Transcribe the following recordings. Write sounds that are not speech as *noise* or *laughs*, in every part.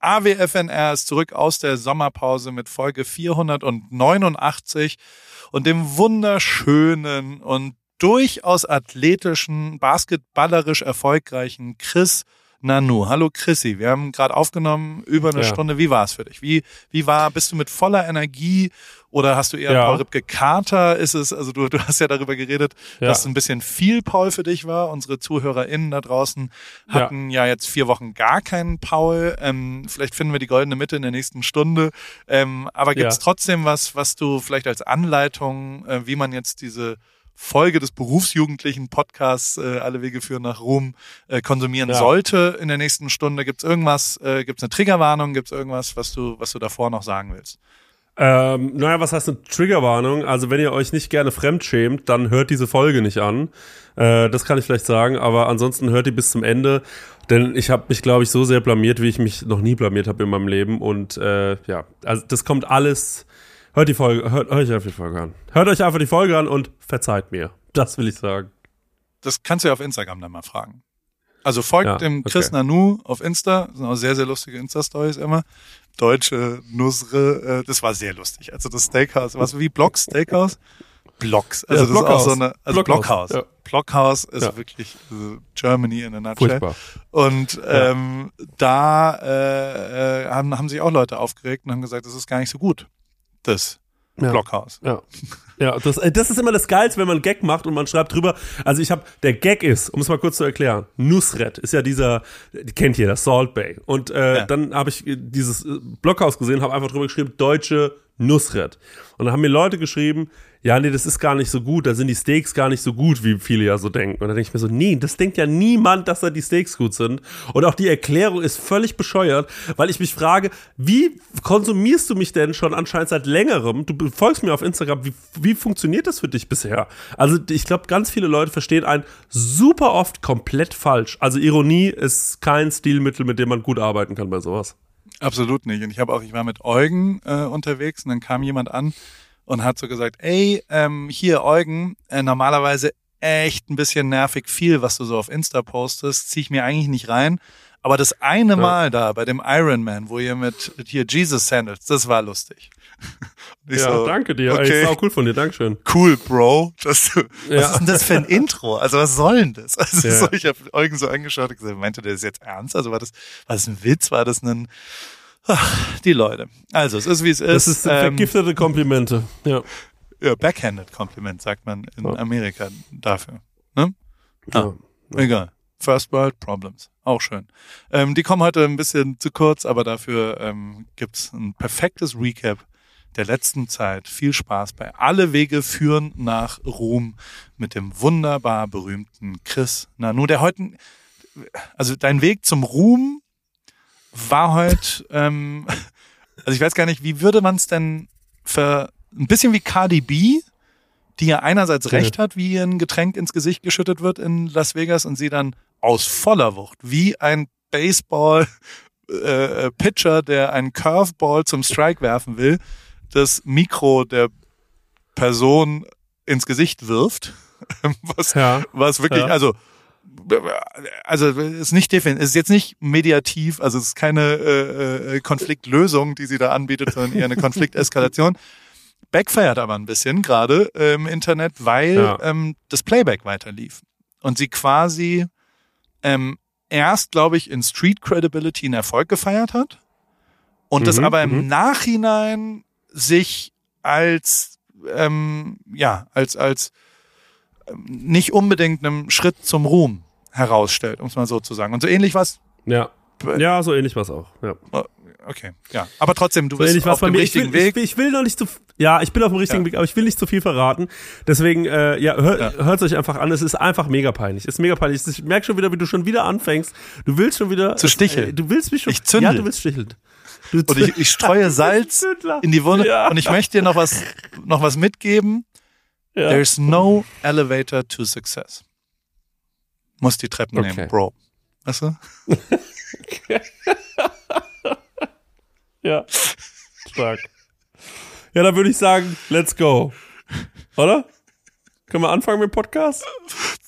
AWFNR ist zurück aus der Sommerpause mit Folge 489 und dem wunderschönen und durchaus athletischen, basketballerisch erfolgreichen Chris Nanu. Hallo Chrissy, wir haben gerade aufgenommen über eine Ja. Stunde. Wie war es für dich? Wie, wie war, bist du mit voller Energie oder hast du eher Ja. Paul Ripke Kater? Ist es, also du, du hast ja darüber geredet, Ja. dass es ein bisschen viel Paul für dich war. Unsere ZuhörerInnen da draußen hatten ja, jetzt vier Wochen gar keinen Paul. Ähm, vielleicht finden wir die goldene Mitte in der nächsten Stunde. Ähm, aber gibt es Ja. trotzdem was, was du vielleicht als Anleitung, äh, wie man jetzt diese Folge des berufsjugendlichen Podcasts äh, Alle Wege führen nach Ruhm äh, konsumieren Ja. sollte in der nächsten Stunde? Gibt es irgendwas, äh, gibt es eine Triggerwarnung, gibt es irgendwas, was du, was du davor noch sagen willst? Ähm, naja, was heißt eine Triggerwarnung? Also wenn ihr euch nicht gerne fremdschämt, dann hört diese Folge nicht an. Äh, das kann ich vielleicht sagen, aber ansonsten hört die bis zum Ende. Denn ich habe mich, glaube ich, so sehr blamiert, wie ich mich noch nie blamiert habe in meinem Leben. Und äh, ja, also das kommt alles. Hört die Folge, hört, hört euch einfach die Folge an. Hört euch einfach die Folge an und verzeiht mir. Das will ich sagen. Das kannst du ja auf Instagram dann mal fragen. Also folgt Ja, dem Chris okay. Nanu auf Insta, das sind auch sehr, sehr lustige Insta-Stories immer. Deutsche Nusre, äh, das war sehr lustig. Also das Steakhouse, was wie Blocks Steakhouse? Blocks. Also Ja, das ist auch Blockhaus. so eine, also Blockhaus, Blockhaus. ja. Blockhaus ist wirklich also Germany in a nutshell. Furchtbar. Und ähm, da äh, äh, haben, haben sich auch Leute aufgeregt und haben gesagt, das ist gar nicht so gut, das Ja. Blockhaus. Ja. Ja, das, äh, das ist immer das Geilste, wenn man einen Gag macht und man schreibt drüber. Also ich habe, der Gag ist, um es mal kurz zu erklären, Nusret ist ja dieser, die kennt jeder, Salt Bay. Und äh, Ja. dann habe ich dieses äh, Blockhaus gesehen, habe einfach drüber geschrieben, deutsche Nusret. Und dann haben mir Leute geschrieben, ja, nee, das ist gar nicht so gut, da sind die Steaks gar nicht so gut, wie viele ja so denken. Und dann denke ich mir so, nee, das denkt ja niemand, dass da die Steaks gut sind. Und auch die Erklärung ist völlig bescheuert, weil ich mich frage, wie konsumierst du mich denn schon anscheinend seit längerem? Du folgst mir auf Instagram, wie, wie funktioniert das für dich bisher? Also ich glaube, ganz viele Leute verstehen einen super oft komplett falsch. Also Ironie ist kein Stilmittel, mit dem man gut arbeiten kann bei sowas. Absolut nicht. Und ich habe auch, ich war mit Eugen äh, unterwegs und dann kam jemand an und hat so gesagt, ey, ähm, hier Eugen, äh, normalerweise echt ein bisschen nervig viel, was du so auf Insta postest, zieh ich mir eigentlich nicht rein. Aber das eine Mal da bei dem Ironman, wo ihr mit hier Jesus Sandals, das war lustig. *laughs* Ich ja, so, danke dir. Okay. Ey, auch cool von dir, Dankeschön. cool, Bro. Das, *laughs* Ja. Was ist denn das für ein Intro? Also was soll denn das? Also Ja. so, ich habe Eugen so angeschaut und gesagt, meinte der das jetzt ernst? Also war das, war das ein Witz? War das ein Ach, die Leute. Also es ist wie es ist. Das ist ähm, vergiftete Komplimente. Ja. ja, backhanded Kompliment sagt man in Ja. Amerika dafür. Ne? ja. Egal. First World Problems. Auch schön. Ähm, die kommen heute ein bisschen zu kurz, aber dafür ähm, gibt's ein perfektes Recap der letzten Zeit. Viel Spaß bei Alle Wege führen nach Ruhm mit dem wunderbar berühmten Chris Nanu, der heute, also dein Weg zum Ruhm war heute, ähm, *laughs* also ich weiß gar nicht, wie würde man es denn für ein bisschen wie Cardi B, die ja einerseits recht hat, wie ihr ein Getränk ins Gesicht geschüttet wird in Las Vegas und sie dann aus voller Wucht, wie ein Baseball *laughs* äh, Pitcher, der einen Curveball zum Strike werfen will, das Mikro der Person ins Gesicht wirft, *laughs* was, Ja. was wirklich, Ja. also also ist nicht defin ist jetzt nicht mediativ, also es ist keine äh, äh, Konfliktlösung, die sie da anbietet, sondern eher eine *laughs* Konflikteskalation. Backfeiert aber ein bisschen gerade äh, im Internet, weil Ja. ähm, das Playback weiter lief und sie quasi ähm, erst, glaube ich, in Street Credibility einen Erfolg gefeiert hat und das Mhm, aber im mhm. Nachhinein sich als ähm, ja als als ähm, nicht unbedingt einem Schritt zum Ruhm herausstellt, um es mal so zu sagen. Und so ähnlich was. Ja. Ja, so ähnlich war's auch. Ja. Okay, ja. Aber trotzdem, du So bist auf dem mir. Ich will, richtigen Weg. Ich, will- ich will noch nicht zu, ja, ich bin auf dem richtigen Ja. Weg, aber ich will nicht zu viel verraten. Deswegen, äh, ja, hör, Ja. hört's euch einfach an. Es ist einfach mega peinlich. Es ist mega peinlich. Ich merke schon wieder, wie du schon wieder anfängst. Du willst schon wieder Zu sticheln. Äh, du willst mich schon. Ich zündel. Ja, du willst sticheln. Du Und ich, ich streue *laughs* Salz in die Wunde. Ja. Und ich möchte dir noch was, noch was mitgeben. Ja. There's no elevator to success. Muss die Treppen Okay. nehmen, Bro. Weißt du? *laughs* Ja. Stark. Ja, dann würde ich sagen, let's go. Oder? Können wir anfangen mit dem Podcast?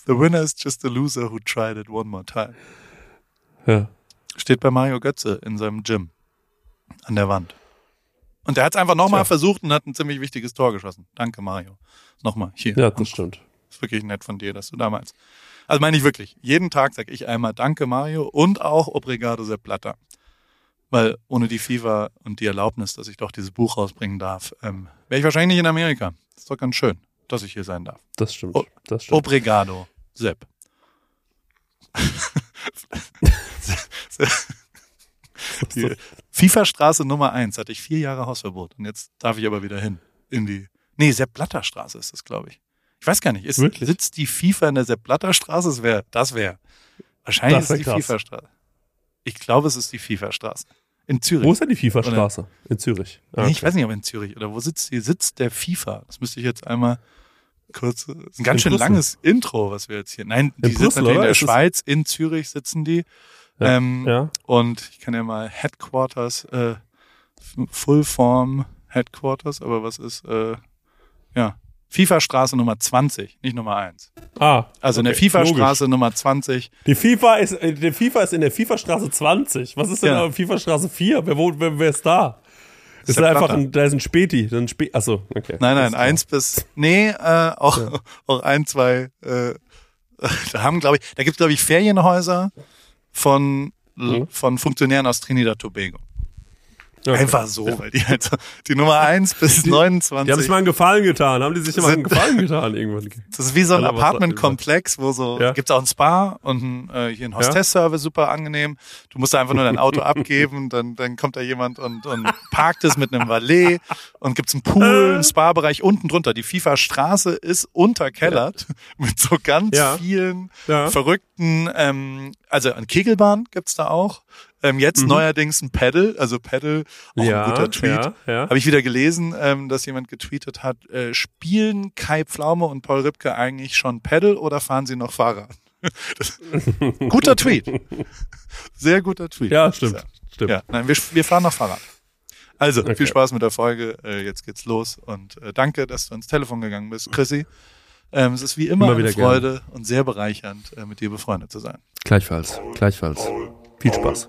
The winner is just a loser who tried it one more time. Ja. Steht bei Mario Götze in seinem Gym. an der Wand. Und der hat es einfach nochmal versucht und hat ein ziemlich wichtiges Tor geschossen. Danke, Mario. Nochmal, hier. Ja, das stimmt. Ist wirklich nett von dir, dass du damals. Also meine ich wirklich, jeden Tag sage ich einmal Danke, Mario und auch Obrigado Sepp Blatter. Weil ohne die FIFA und die Erlaubnis, dass ich doch dieses Buch rausbringen darf, ähm, wäre ich wahrscheinlich nicht in Amerika. ist doch ganz schön, dass ich hier sein darf. Das stimmt. Oh, Das stimmt. Obrigado, Sepp. *laughs* Die *laughs* FIFA-Straße Nummer eins hatte ich vier Jahre Hausverbot und jetzt darf ich aber wieder hin. In die. Nee, Sepp Blatter Straße ist das, glaube ich. Ich weiß gar nicht. Ist, Wirklich? sitzt die FIFA in der Sepp Blatter Straße? Das wäre, das wäre. Wahrscheinlich Das wär ist die krass. FIFA-Straße. Ich glaube, es ist die FIFA-Straße. In Zürich. Wo ist denn die FIFA-Straße? In Zürich. Ah, Nee, Ich okay. weiß nicht, ob in Zürich oder wo sitzt die? Sitzt der FIFA? Das müsste ich jetzt einmal kurz. Das ist ein ganz In schön Brüssel. langes Intro, was wir jetzt hier. Nein, die In sitzen Brüssel, natürlich in der es- Schweiz, in Zürich sitzen die. Ja. Ähm, Ja. Und ich kann ja mal Headquarters, äh, Full Form Headquarters, aber was ist, äh, ja, FIFA-Straße Nummer 20, nicht Nummer 1. Ah, Also in der okay, FIFA-Straße Nummer 20. logisch. Die FIFA ist, äh, die FIFA ist in der FIFA-Straße 20. Was ist denn Ja. FIFA-Straße 4? Wer, wohnt, wer, wer ist da? Ist der da einfach ein, da ist ein Späti. Ein Spä Achso, okay. Nein, nein, eins bis, nee, äh, auch, *laughs* auch ein, zwei, äh, *laughs* da haben, glaube ich, da gibt es, glaube ich, Ferienhäuser von, Mhm. von Funktionären aus Trinidad Tobago. Okay. Einfach so, weil die halt so, die Nummer eins *laughs* bis 29. Die haben sich mal einen Gefallen getan. Haben die sich mal einen Gefallen *laughs* getan irgendwann? Das ist wie so ein Apartmentkomplex, wo so Ja. gibt's auch ein Spa und ein, äh, hier ein Hostess-Service, super angenehm. Du musst da einfach nur dein Auto *laughs* abgeben, dann, dann kommt da jemand und, und parkt es mit einem Valet und gibt's einen Pool, einen Spa-Bereich unten drunter. Die FIFA-Straße ist unterkellert mit so ganz Ja. vielen Ja. verrückten, ähm, also eine Kegelbahn gibt's da auch. Ähm, jetzt neuerdings ein Pedal, also Pedal, auch Mhm. Ja, ein guter Tweet. ja, ja. Habe ich wieder gelesen, ähm, dass jemand getweetet hat, äh, spielen Kai Pflaume und Paul Ripke eigentlich schon Pedal oder fahren sie noch Fahrrad? *laughs* Das, guter Tweet. Sehr guter Tweet. Ja, stimmt. Stimmt. Ja, nein, wir, wir fahren noch Fahrrad. Also, Okay. viel Spaß mit der Folge. Äh, jetzt geht's los und äh, danke, dass du ans Telefon gegangen bist, Chrissy. Ähm, es ist wie immer, Immer eine Freude und sehr bereichernd, äh, mit dir befreundet zu sein. Gleichfalls. Gleichfalls. Viel Spaß.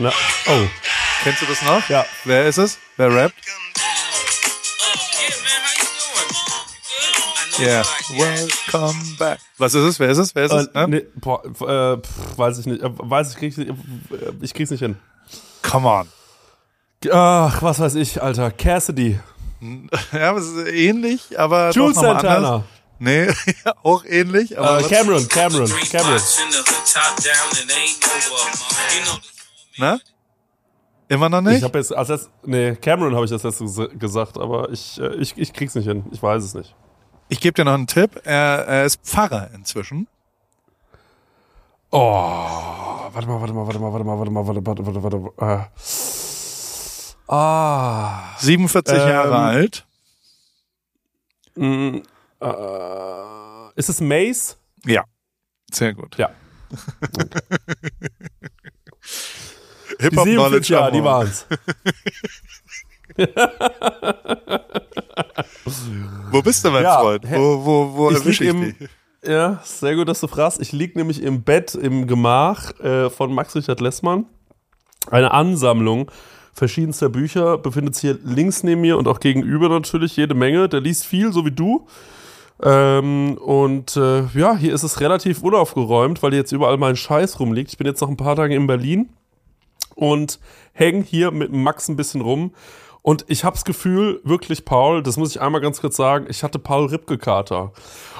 Na, oh. Kennst du das noch? Ja. Wer ist es? Wer rappt? Yeah. Welcome back. Was ist es? Wer ist es? Wer ist es? Äh, Ne? nee, boah, äh, pff, weiß ich nicht. Äh, weiß ich, krieg's nicht, ich krieg's nicht hin. Come on. Ach, was weiß ich, Alter. Cassidy. *laughs* Ja, es ist ähnlich, aber Jules doch Santana. anders. Nee, *laughs* auch ähnlich, aber Äh, Cameron, Cameron, Cameron. Ne? Immer noch Ich nicht? habe jetzt als letzt, nee, Cameron habe ich das letzte ges- gesagt, aber ich, äh, ich, ich krieg's nicht hin. Ich weiß es nicht. Ich gebe dir noch einen Tipp. Er, er ist Pfarrer inzwischen. Oh, warte mal, warte mal, warte mal, warte mal, warte mal, warte, warte, warte, warte. Äh. Ah. 47 Ähm, Jahre alt. Mm, äh, ist es Mace? Ja. Sehr gut. Ja. *laughs* Die Hip-Hop 47 Knowledge. Jahre, am die waren's. *laughs* Wo bist du, mein Ja, Freund? Wo, wo, wo Ich erwische ich im, dich? ja, sehr gut, dass du fragst. Ich lieg nämlich im Bett im Gemach äh, von Max Richard Lessmann. Eine Ansammlung verschiedenster Bücher befindet sich hier links neben mir und auch gegenüber natürlich jede Menge. Der liest viel, so wie du. Ähm, und äh, ja, hier ist es relativ unaufgeräumt, weil jetzt überall mein Scheiß rumliegt. Ich bin jetzt noch ein paar Tage in Berlin und hänge hier mit Max ein bisschen rum. Und ich habe das Gefühl, wirklich, Paul, das muss ich einmal ganz kurz sagen, ich hatte Paul Ripke-Kater.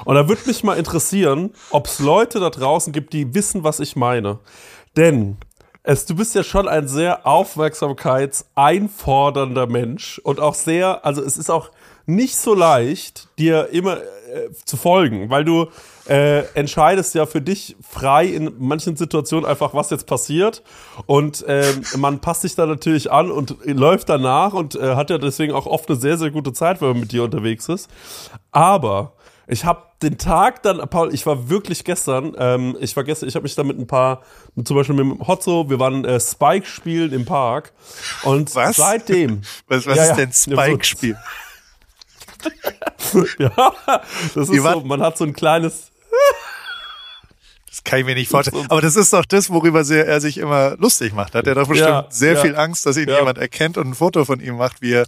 Und da würde mich mal interessieren, ob es Leute da draußen gibt, die wissen, was ich meine. Denn es, du bist ja schon ein sehr aufmerksamkeitseinfordernder Mensch und auch sehr, also es ist auch nicht so leicht, dir immer äh, zu folgen, weil du äh, entscheidest ja für dich frei in manchen Situationen einfach, was jetzt passiert. Und ähm, man passt sich da natürlich an und läuft danach und äh, hat ja deswegen auch oft eine sehr, sehr gute Zeit, wenn man mit dir unterwegs ist. Aber ich habe den Tag dann, Paul, ich war wirklich gestern, ähm, ich war gestern, ich habe mich da mit ein paar, zum Beispiel mit dem Hotzo, wir waren äh, Spike spielen im Park und Was? seitdem. *laughs* Was, was Ja, ist denn Ja, so- Spike-Spiel? *laughs* ja, das ist so, man hat so ein kleines, *laughs* Das kann ich mir nicht vorstellen. Aber das ist doch das, worüber er sich immer lustig macht. Hat er doch bestimmt Ja, sehr ja. viel Angst, dass ihn Ja. jemand erkennt und ein Foto von ihm macht, wie er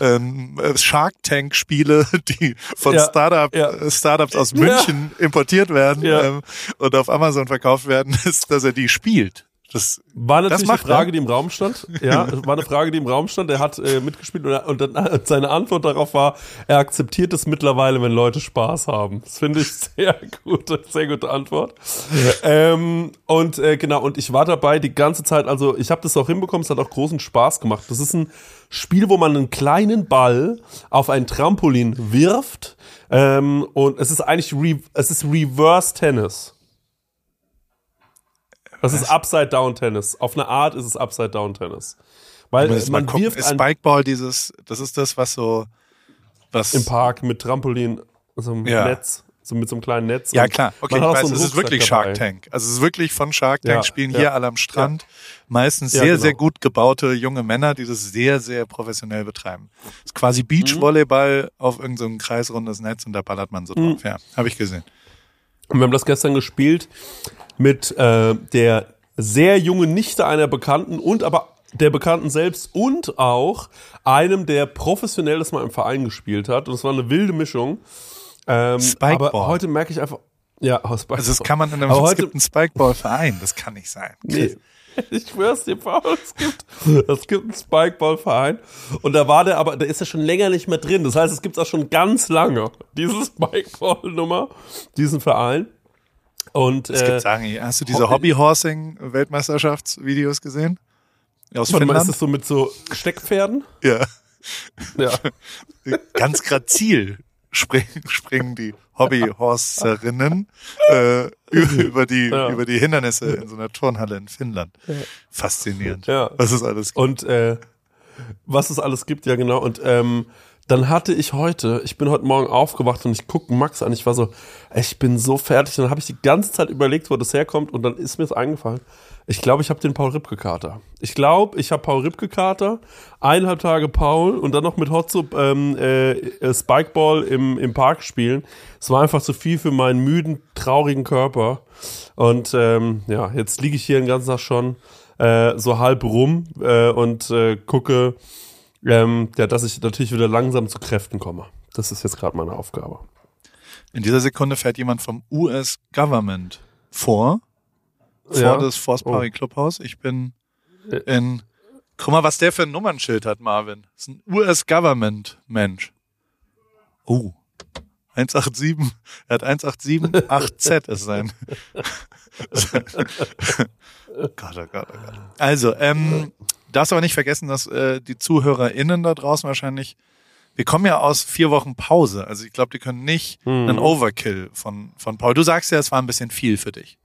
ähm, Shark Tank Spiele, *laughs* die von Startup, äh, Startups aus München importiert werden ähm, und auf Amazon verkauft werden, *laughs* ist, dass er die spielt. Das, War natürlich eine macht er. Frage, die im Raum stand. Ja, *laughs* war eine Frage, die im Raum stand. Er hat äh, mitgespielt und, er- und dann, äh, seine Antwort darauf war, er akzeptiert es mittlerweile, wenn Leute Spaß haben. Das finde ich *laughs* sehr gute, sehr gute Antwort. Ähm, und äh, genau, und ich war dabei die ganze Zeit, also ich habe das auch hinbekommen, es hat auch großen Spaß gemacht. Das ist ein Spiel, wo man einen kleinen Ball auf ein Trampolin wirft ähm, und es ist eigentlich es ist Reverse Tennis. Das ist Upside-Down-Tennis. Auf eine Art ist es Upside-Down-Tennis. Weil mal man gucken. wirft ist Spikeball dieses, das ist das, was so, was im Park mit Trampolin, so einem Ja. Netz, so mit so einem kleinen Netz. Ja, klar. Okay, man ich weiß, so es ist wirklich. Shark Tank. Also es ist wirklich von Shark Tank Ja, spielen ja. hier alle am Strand. Meistens sehr, genau. sehr gut gebaute junge Männer, die das sehr, sehr professionell betreiben. Das ist quasi Mhm. Beachvolleyball auf irgendein so kreisrundes Netz und da ballert man so Mhm. drauf. Ja, habe ich gesehen. Und wir haben das gestern gespielt mit äh, der sehr jungen Nichte einer Bekannten und aber der Bekannten selbst und auch einem, der professionell das mal im Verein gespielt hat. Und es war eine wilde Mischung. Ähm, Spikeball. aber heute merke ich einfach, ja, aus Spikeball. Also das kann man in einem, es gibt einen Spikeball-Verein. Das kann nicht sein. Nee. *laughs* Ich schwör's dir, Paul, es gibt, es gibt einen Spikeball-Verein. Und da war der aber, da ist er schon länger nicht mehr drin. Das heißt, es gibt's auch schon ganz lange, diese Spikeball-Nummer, diesen Verein. Und, Es äh, gibt sagen, hast du diese Hobby-Horsing-Weltmeisterschaftsvideos gesehen? Aus warte mal, ist Finnland? das so mit so Steckpferden? Ja. Ja. *laughs* ganz grazil springen, springen die Hobbyhorserinnen äh, über, über die Ja. über die Hindernisse in so einer Turnhalle in Finnland. Faszinierend. Ja. Was es alles gibt. Und äh, was es alles gibt, ja genau. Und ähm, dann hatte ich heute, ich bin heute Morgen aufgewacht und ich gucke Max an. Ich war so, ich bin so fertig. Dann habe ich die ganze Zeit überlegt, wo das herkommt. Und dann ist mir es eingefallen. Ich glaube, ich habe den Paul Ripke-Kater. Ich glaube, ich habe Paul Ripke-Kater, eineinhalb Tage Paul und dann noch mit Hotzup ähm, äh, äh, Spikeball im, im Park spielen. Es war einfach zu viel für meinen müden, traurigen Körper. Und ähm, ja, jetzt liege ich hier den ganzen Tag schon äh, so halb rum äh, und äh, gucke, ähm, ja, dass ich natürlich wieder langsam zu Kräften komme. Das ist jetzt gerade meine Aufgabe. In dieser Sekunde fährt jemand vom US Government vor, vor Ja. das Force Party Clubhaus. Ich bin in, guck mal, was der für ein Nummernschild hat, Marvin. Das ist ein US Government Mensch. Oh. 187, er hat 187, ist sein. *laughs* *laughs* Gott, oh Gott, oh Gott. Also, ähm, darfst aber nicht vergessen, dass äh, die ZuhörerInnen da draußen wahrscheinlich, wir kommen ja aus vier Wochen Pause. Also ich glaube, die können nicht Mhm. einen Overkill von, von Paul. Du sagst ja, es war ein bisschen viel für dich.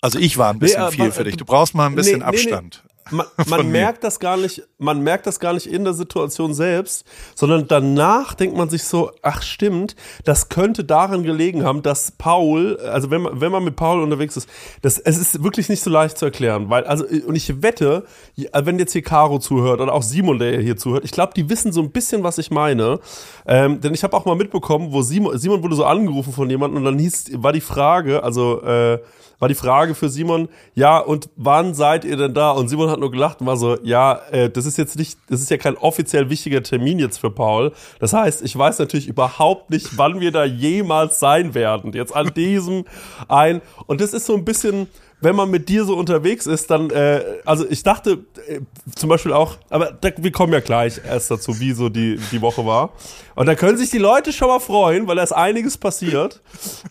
Also ich war ein bisschen Nee, viel aber, für dich. Du brauchst mal ein bisschen nee. Abstand. Man, *laughs* man merkt das gar nicht, man merkt das gar nicht in der Situation selbst, sondern danach denkt man sich so, ach stimmt, das könnte daran gelegen haben, dass Paul, also wenn man, wenn man mit Paul unterwegs ist, das, es ist wirklich nicht so leicht zu erklären, weil, also, und ich wette, wenn jetzt hier Caro zuhört oder auch Simon, der hier zuhört, ich glaube, die wissen so ein bisschen, was ich meine, ähm, denn ich habe auch mal mitbekommen, wo Simon, Simon wurde so angerufen von jemandem und dann hieß, war die Frage, also, äh, war die Frage für Simon, ja, und wann seid ihr denn da? Und Simon hat nur gelacht und war so, ja, äh, das ist jetzt nicht, das ist ja kein offiziell wichtiger Termin jetzt für Paul. Das heißt, ich weiß natürlich überhaupt nicht, wann wir da jemals sein werden. Jetzt an diesem ein. Und das ist so ein bisschen, wenn man mit dir so unterwegs ist, dann, äh, also ich dachte äh, zum Beispiel auch, aber da, wir kommen ja gleich erst dazu, wie so die, die Woche war. Und da können sich die Leute schon mal freuen, weil da ist einiges passiert.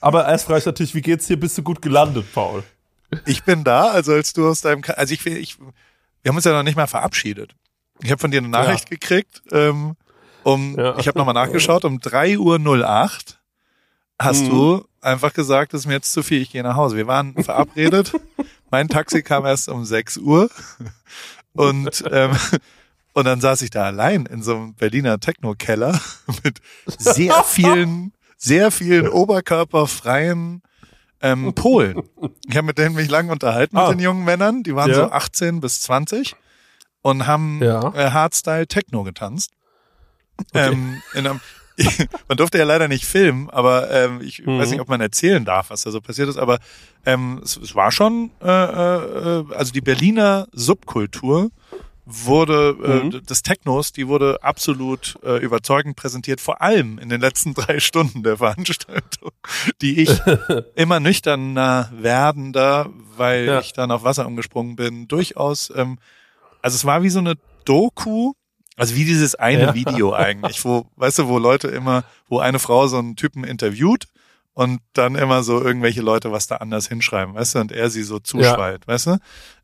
Aber erst frage ich natürlich, wie geht's dir? Bist du gut gelandet, Paul? Ich bin da, also als du aus deinem, also ich, ich, wir haben uns ja noch nicht mal verabschiedet. Ich habe von dir eine Nachricht gekriegt ähm, um, Ja. ich habe nochmal nachgeschaut, um 3 Uhr 08 hast Mhm. du einfach gesagt, das ist mir jetzt zu viel, ich gehe nach Hause. Wir waren verabredet. *laughs* mein Taxi kam erst um 6 Uhr. Und, ähm, und dann saß ich da allein in so einem Berliner Techno-Keller *laughs* mit sehr *laughs* vielen, sehr vielen oberkörperfreien ähm, Polen. *laughs* Ich habe mit denen mich lang unterhalten, Ah. mit den jungen Männern. Die waren Ja. so 18 bis 20 und haben Ja. äh, Hardstyle Techno getanzt. Ähm, in einem, *laughs* man durfte ja leider nicht filmen, aber ähm, ich Mhm. weiß nicht, ob man erzählen darf, was da so passiert ist, aber ähm, es, es war schon, äh, äh, also die Berliner Subkultur wurde äh, Mhm. d- des Technos, die wurde absolut äh, überzeugend präsentiert, vor allem in den letzten *laughs* drei Stunden der Veranstaltung, die ich *laughs* immer nüchterner werdender, weil Ja. ich dann auf Wasser umgesprungen bin, durchaus, ähm, also es war wie so eine Doku, also wie dieses eine Ja. Video eigentlich, wo, weißt du, wo Leute immer, wo eine Frau so einen Typen interviewt und dann immer so irgendwelche Leute was da anders hinschreiben, weißt du, und er sie so zuschweilt, weißt du?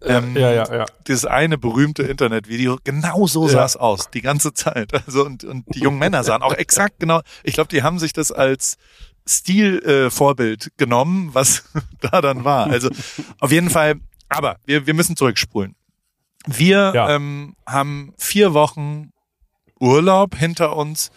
Ähm, ja, ja, ja. dieses eine berühmte Internetvideo, genau so sah Ja. es aus, die ganze Zeit. *laughs* Also und, und die jungen Männer sahen auch exakt genau, ich glaube, die haben sich das als Stilvorbild äh, genommen, was *laughs* da dann war. Also auf jeden Fall, aber wir, wir müssen zurückspulen. Wir Ja. ähm, haben vier Wochen Urlaub hinter uns.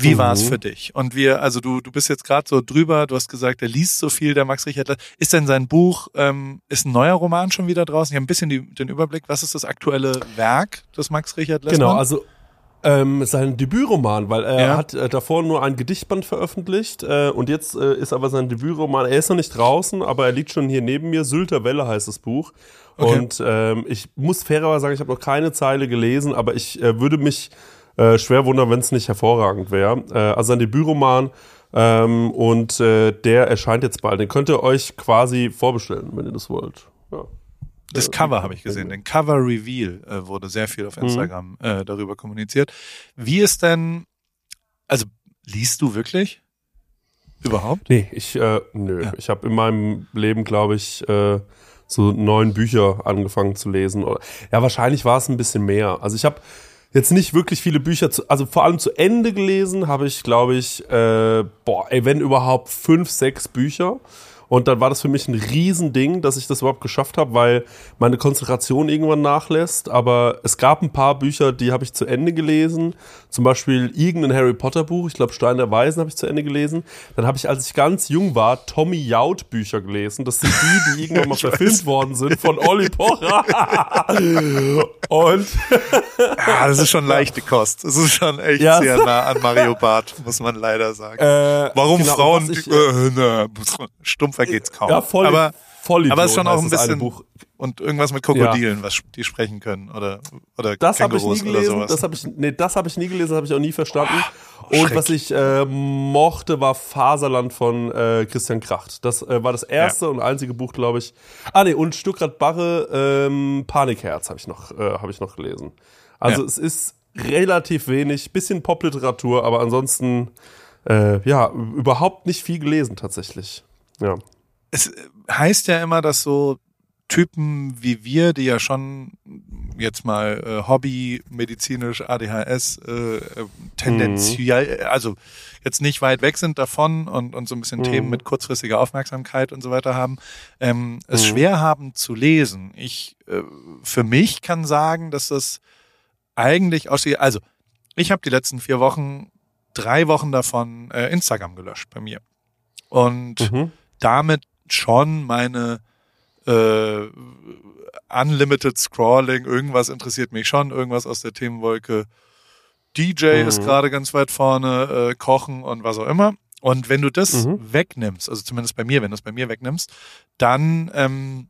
Wie Mhm. war es für dich? Und wir, also du, du bist jetzt gerade so drüber, du hast gesagt, er liest so viel, der Max Richard. Ist denn sein Buch, ähm, ist ein neuer Roman schon wieder draußen? Ich habe ein bisschen die, den Überblick. Was ist das aktuelle Werk des Max Richard Lessmann? Genau, also ähm, sein Debütroman, weil er Ja. hat äh, davor nur ein Gedichtband veröffentlicht äh, und jetzt äh, ist aber sein Debütroman, er ist noch nicht draußen, aber er liegt schon hier neben mir, Sylter Welle heißt das Buch. Okay. Und ähm, ich muss fairerweise sagen, ich habe noch keine Zeile gelesen, aber ich äh, würde mich äh, schwer wundern, wenn es nicht hervorragend wäre. Äh, also sein Debütroman ähm, und äh, der erscheint jetzt bald. Den könnt ihr euch quasi vorbestellen, wenn ihr das wollt. Ja. Das Cover habe ich gesehen. Den Cover Reveal äh, wurde sehr viel auf Mhm. Instagram äh, darüber kommuniziert. Wie ist denn, also liest du wirklich? Überhaupt? Nee, ich, äh, nö. Ja. Ich habe in meinem Leben, glaube ich, äh, so neun Bücher angefangen zu lesen. Ja, wahrscheinlich war es ein bisschen mehr. Also ich habe jetzt nicht wirklich viele Bücher, zu, also vor allem zu Ende gelesen habe ich, glaube ich, äh, boah, ey, wenn überhaupt fünf, sechs Bücher. Und dann war das für mich ein Riesending, dass ich das überhaupt geschafft habe, weil meine Konzentration irgendwann nachlässt. Aber es gab ein paar Bücher, die habe ich zu Ende gelesen. Zum Beispiel irgendein Harry Potter Buch. Ich glaube, Stein der Weisen habe ich zu Ende gelesen. Dann habe ich, als ich ganz jung war, Tommy Jaud Bücher gelesen. Das sind die, die irgendwann mal *laughs* verfilmt worden sind von Olli Pocher. *laughs* Und Ja, das ist schon leichte Kost. Das ist schon echt Ja. sehr nah an Mario Barth, muss man leider sagen. äh, Warum genau, Frauen, ich, äh, na, *laughs* stumpfer geht's kaum. ja, voll, aber, voll aber es ist schon auch ein bisschen, Buch. und irgendwas mit Krokodilen, was die sprechen können, oder, oder Das habe ich nie gelesen. sowas. Das habe ich, nee, das habe ich nie gelesen, das habe ich auch nie verstanden. Oh, Und was ich äh, mochte, war Faserland von äh, Christian Kracht. Das äh, war das erste und einzige Buch, glaube ich. Ah nee, und Stuckrad Barre, ähm, Panikherz habe ich noch, äh, habe ich noch gelesen. Also Ja. es ist relativ wenig, bisschen Popliteratur, aber ansonsten äh, ja überhaupt nicht viel gelesen tatsächlich. Ja. es heißt ja immer, dass so Typen wie wir, die ja schon jetzt mal äh, Hobby, medizinisch, ADHS, äh, äh, tendenziell, also jetzt nicht weit weg sind davon und, und so ein bisschen Mhm. Themen mit kurzfristiger Aufmerksamkeit und so weiter haben, ähm, es Mhm. schwer haben zu lesen. Ich äh, für mich kann sagen, dass das eigentlich aussieht, also ich habe die letzten vier Wochen, drei Wochen davon äh, Instagram gelöscht bei mir. Und Mhm. Damit schon meine äh, Unlimited Scrolling, irgendwas interessiert mich schon, irgendwas aus der Themenwolke. DJ Mhm. ist gerade ganz weit vorne, äh, Kochen und was auch immer. Und wenn du das Mhm. wegnimmst, also zumindest bei mir, wenn du es bei mir wegnimmst, dann ähm,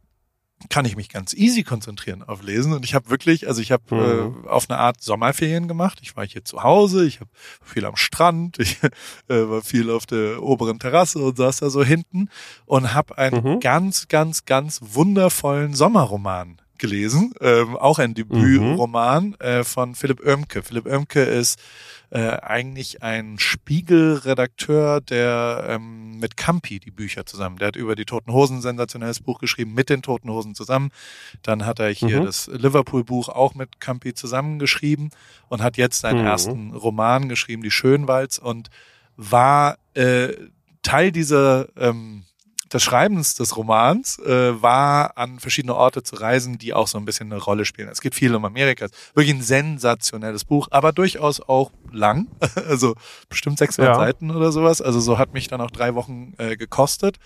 kann ich mich ganz easy konzentrieren auf Lesen. Und ich habe wirklich, also ich habe Mhm. äh, auf eine Art Sommerferien gemacht. Ich war hier zu Hause, ich habe viel am Strand, *laughs* ich äh, war viel auf der oberen Terrasse und saß da so hinten und habe einen Mhm. ganz, ganz, ganz wundervollen Sommerroman gelesen, ähm, auch ein Debütroman äh, von Philipp Oemke. Philipp Oemke ist äh, eigentlich ein Spiegelredakteur, der ähm, mit Campi die Bücher zusammen. Der hat über die Toten Hosen ein sensationelles Buch geschrieben, mit den Toten Hosen zusammen. Dann hat er hier Mhm. das Liverpool-Buch auch mit Campi zusammengeschrieben und hat jetzt seinen Mhm. ersten Roman geschrieben, Die Schönwalds, und war äh, Teil dieser ähm, des Schreibens des Romans äh, war, an verschiedene Orte zu reisen, die auch so ein bisschen eine Rolle spielen. Es geht viel um Amerika. Es ist Wirklich ein sensationelles Buch, aber durchaus auch lang. *laughs* Also bestimmt 600 Ja. Seiten oder sowas. Also so hat mich dann auch drei Wochen äh, gekostet.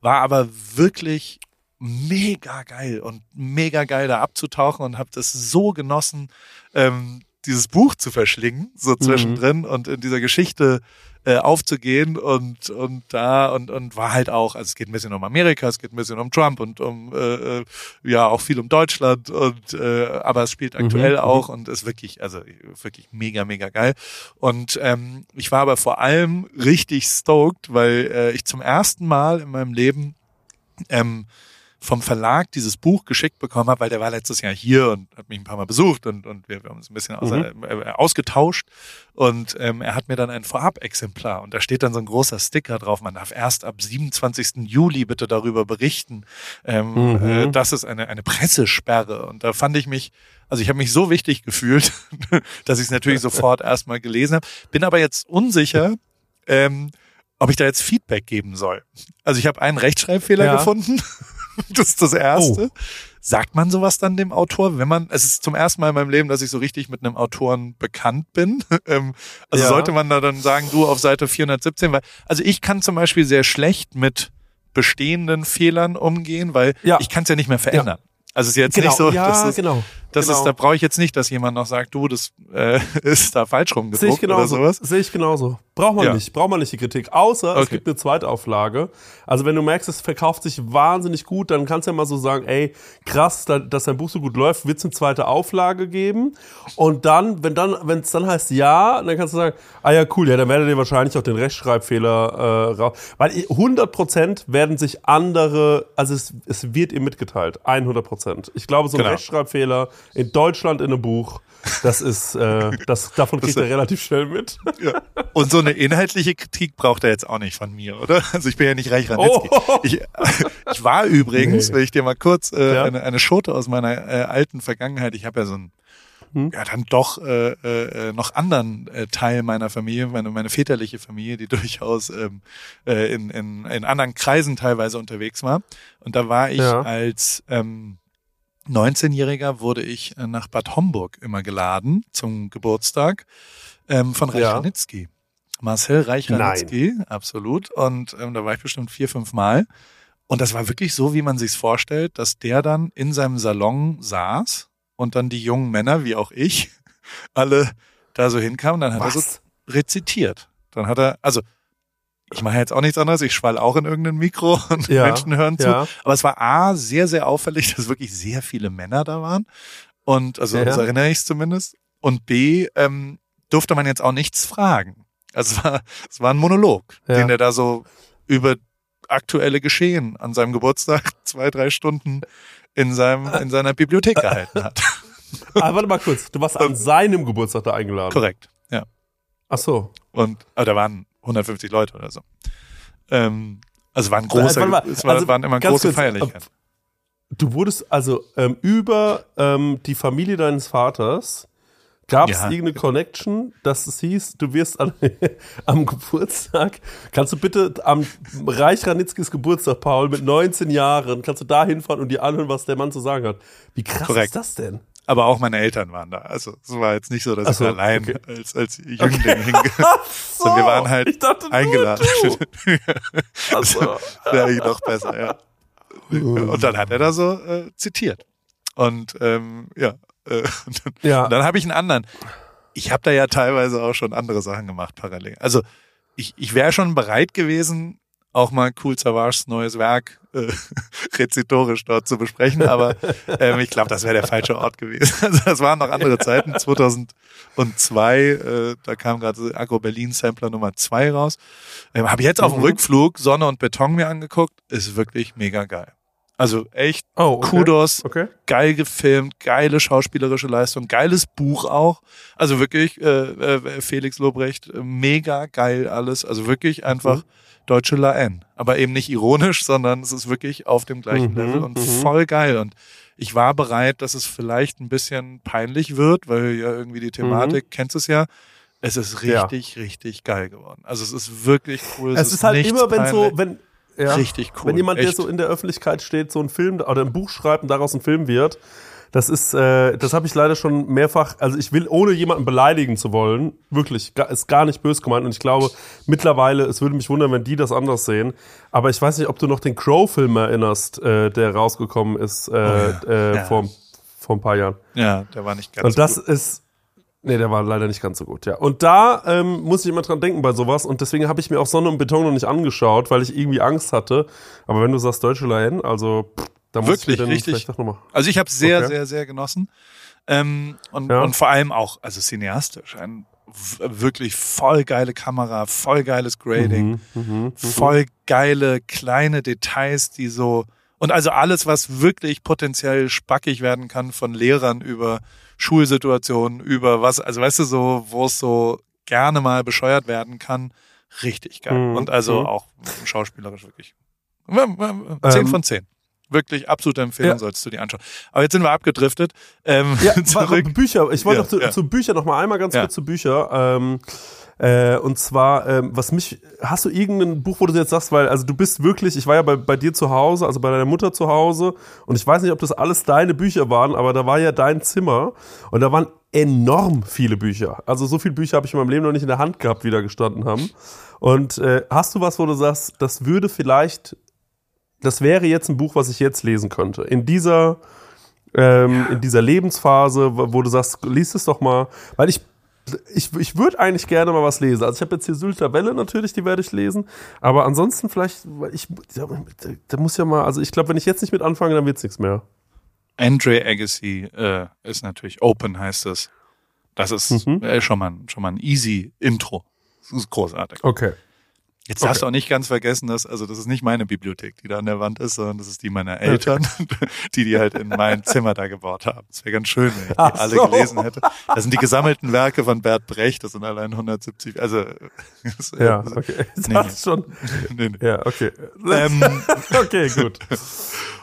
War aber wirklich mega geil und mega geil da abzutauchen und habe das so genossen, ähm, dieses Buch zu verschlingen, so zwischendrin und in dieser Geschichte äh, aufzugehen und und da und und war halt auch, also es geht ein bisschen um Amerika, es geht ein bisschen um Trump und um äh, äh, ja auch viel um Deutschland und äh, aber es spielt aktuell mhm. auch und ist wirklich also wirklich mega mega geil und ähm, ich war aber vor allem richtig stoked, weil äh, ich zum ersten Mal in meinem Leben ähm, vom Verlag dieses Buch geschickt bekommen habe, weil der war letztes Jahr hier und hat mich ein paar Mal besucht und, und wir, wir haben uns ein bisschen aus, Mhm. äh, ausgetauscht und ähm, er hat mir dann ein Vorab-Exemplar und da steht dann so ein großer Sticker drauf, man darf erst ab 27. Juli bitte darüber berichten. Ähm, Mhm. äh, das ist eine, eine Pressesperre und da fand ich mich, also ich habe mich so wichtig *laughs* gefühlt, dass ich es natürlich sofort erstmal gelesen habe, bin aber jetzt unsicher, ähm, ob ich da jetzt Feedback geben soll. Also ich habe einen Rechtschreibfehler Ja. gefunden. *laughs* Das ist das Erste. Sagt man sowas dann dem Autor, wenn man, es ist zum ersten Mal in meinem Leben, dass ich so richtig mit einem Autoren bekannt bin. *laughs* Ähm, also Ja. sollte man da dann sagen, du auf Seite 417, weil, also ich kann zum Beispiel sehr schlecht mit bestehenden Fehlern umgehen, weil Ja. ich kann es ja nicht mehr verändern. Also es ist jetzt Genau, nicht so, ja, dass es, genau. Das genau. ist, da brauche ich jetzt nicht, dass jemand noch sagt, du, das äh, *laughs* ist da falsch rumgedruckt oder sowas. Sehe ich genauso. Braucht man Ja. nicht. Braucht man nicht die Kritik. Außer es Okay. gibt eine Zweitauflage. Also wenn du merkst, es verkauft sich wahnsinnig gut, dann kannst du ja mal so sagen, ey, krass, da, dass dein Buch so gut läuft, wird es eine zweite Auflage geben. Und dann, wenn dann, wenn es dann heißt ja, dann kannst du sagen, ah ja, cool, ja, dann werdet ihr wahrscheinlich auch den Rechtschreibfehler äh, raus. Weil 100% werden sich andere, also es, es wird ihr mitgeteilt. 100%. Ich glaube, so ein Genau. Rechtschreibfehler in Deutschland in einem Buch, das ist, äh, das, davon kriegt er relativ schnell mit. Ja. Und so eine inhaltliche Kritik braucht er jetzt auch nicht von mir, oder? Also ich bin ja nicht Reich Ranitzky. Oh. Ich, *laughs* ich war übrigens, Nee. will ich dir mal kurz äh, Ja. eine, eine Schote aus meiner äh, alten Vergangenheit. Ich habe ja so ein Hm? ja dann doch äh, äh, noch anderen äh, Teil meiner Familie, meine, meine väterliche Familie, die *laughs* durchaus ähm, äh, in, in, in anderen Kreisen teilweise unterwegs war. Und da war ich Ja. als ähm, 19-Jähriger wurde ich äh, nach Bad Homburg immer geladen zum Geburtstag ähm, von Reich Ja. Marcel Reich absolut. Und ähm, da war ich bestimmt vier, fünf Mal. Und das war wirklich so, wie man sich's vorstellt, dass der dann in seinem Salon saß und dann die jungen Männer, wie auch ich, *laughs* alle da so hinkamen. Dann hat er so Was? rezitiert. Dann hat er, also ich mache jetzt auch nichts anderes, ich schwall auch in irgendein Mikro *laughs* und Ja, Menschen hören zu. ja. Aber es war A, sehr, sehr auffällig, dass wirklich sehr viele Männer da waren. Und also Ja. so erinnere ich es zumindest. Und B, ähm, durfte man jetzt auch nichts fragen. Also es war, es war ein Monolog, Ja. den er da so über aktuelle Geschehen an seinem Geburtstag *laughs* zwei, drei Stunden in seinem, in seiner Bibliothek gehalten hat. *laughs* Ah, warte mal kurz. Du warst an seinem Geburtstag da eingeladen. Korrekt, ja. Ach so. Und aber da waren 150 Leute oder so. Ähm, also war ein großer, Warte mal, es war, also waren immer große kurz, Feierlichkeiten. Du wurdest also ähm, über ähm, die Familie deines Vaters gab es Ja. irgendeine Connection, dass es hieß, du wirst an, *laughs* am Geburtstag, kannst du bitte am Reich Ranitzkis Geburtstag, Paul, mit 19 Jahren, kannst du da hinfahren und dir anhören, was der Mann zu sagen hat. Wie krass Korrekt. ist das denn? Aber auch meine Eltern waren da. Also es war jetzt nicht so, dass so, ich allein okay. als, als Jüngling *laughs* hinge. So, wir waren halt eingeladen. du. *laughs* Ach so. Wäre eigentlich noch besser, ja. Und dann hat er da so äh, zitiert. Und ähm, ja, äh, *laughs* und dann, Ja. und dann habe ich einen anderen. Ich habe da ja teilweise auch schon andere Sachen gemacht parallel. Also ich, ich wäre schon bereit gewesen, auch mal Cool Savages neues Werk äh, *laughs* rezitorisch dort zu besprechen, aber ähm, ich glaube, das wäre der falsche Ort gewesen. *laughs* Also das waren noch andere Zeiten. 2002, äh, da kam gerade Agro Berlin Sampler Nummer zwei raus. Ähm, habe jetzt auf dem Mhm. Rückflug Sonne und Beton mir angeguckt. Ist wirklich mega geil. Also echt Oh, okay. Kudos, Okay. geil gefilmt, geile schauspielerische Leistung, geiles Buch auch. Also wirklich äh, äh, Felix Lobrecht, mega geil alles. Also wirklich einfach Mhm. deutsche La N. Aber eben nicht ironisch, sondern es ist wirklich auf dem gleichen Mhm, Level und mhm. voll geil. Und ich war bereit, dass es vielleicht ein bisschen peinlich wird, weil ja irgendwie die Thematik, kennst du es ja. Es ist Mhm. Ja. richtig, richtig geil geworden. Also es ist wirklich cool. Es ist halt nichts immer, wenn so, peinlich. wenn, ja, Richtig cool. wenn jemand, der echt. so in der Öffentlichkeit steht, so ein Film oder ein Buch schreibt und daraus ein Film wird, das ist, äh, das habe ich leider schon mehrfach, also ich will, ohne jemanden beleidigen zu wollen, wirklich, ist gar nicht böse gemeint und ich glaube, mittlerweile, es würde mich wundern, wenn die das anders sehen, aber ich weiß nicht, ob du noch den Crow-Film erinnerst, äh, der rausgekommen ist, äh, ja. äh, Ja. vor, vor ein paar Jahren. ja, der war nicht ganz Und das gut. ist. Nee, der war leider nicht ganz so gut, ja. Und da ähm, muss ich immer dran denken bei sowas. Und deswegen habe ich mir auch Sonne und Beton noch nicht angeschaut, weil ich irgendwie Angst hatte. Aber wenn du sagst Deutsche Laien, also pff, da muss Wirklich, ich mir dann richtig. vielleicht doch nochmal. Also ich habe sehr, Okay. sehr, sehr genossen. Ähm, und, Ja. und vor allem auch, also cineastisch, ein wirklich voll geile Kamera, voll geiles Grading, Mhm, voll geile kleine Details, die so und also alles, was wirklich potenziell spackig werden kann von Lehrern über Schulsituationen, über was, also weißt du so, wo es so gerne mal bescheuert werden kann, richtig geil. Mhm, Und also mhm. auch schauspielerisch wirklich. Zehn Ähm, von zehn. Wirklich absolute Empfehlung Ja. solltest du dir anschauen. Aber jetzt sind wir abgedriftet. Ähm, *laughs* Ja, *laughs* zurück. Bücher. Ich wollte Ja, noch zu, ja. zu Büchern noch mal einmal ganz kurz zu Bücher. Ähm, äh, und zwar, ähm, was mich, hast du irgendein Buch, wo du jetzt sagst, weil, also du bist wirklich, ich war ja bei, bei dir zu Hause, also bei deiner Mutter zu Hause, und ich weiß nicht, ob das alles deine Bücher waren, aber da war ja dein Zimmer und da waren enorm viele Bücher. Also so viele Bücher habe ich in meinem Leben noch nicht in der Hand gehabt, wie da gestanden haben. Und äh, hast du was, wo du sagst, das würde vielleicht, das wäre jetzt ein Buch, was ich jetzt lesen könnte? In dieser ähm, in dieser Lebensphase, wo du sagst, liest es doch mal, weil ich ich, ich würde eigentlich gerne mal was lesen. Also ich habe jetzt hier Sylter Welle natürlich, die werde ich lesen, aber ansonsten vielleicht, weil ich, da, da muss ja mal, also ich glaube, wenn ich jetzt nicht mit anfange, dann wird's nichts mehr. Andre Agassi äh, ist natürlich Open, heißt es. Das ist Mhm. äh, schon, mal, schon mal ein easy Intro. Das ist großartig. Okay. Jetzt darfst du auch nicht ganz vergessen, dass, also das ist nicht meine Bibliothek, die da an der Wand ist, sondern das ist die meiner Eltern, *laughs* die die halt in mein Zimmer da gebaut haben. Das wäre ganz schön, wenn ich die Ach alle so. gelesen hätte. Das sind die gesammelten Werke von Bert Brecht, das sind allein 170, also *laughs* das, äh, Ja, okay. Ich Nee, dachte nee. schon. *laughs* nee, nee. Ja, okay. Ähm, okay, gut.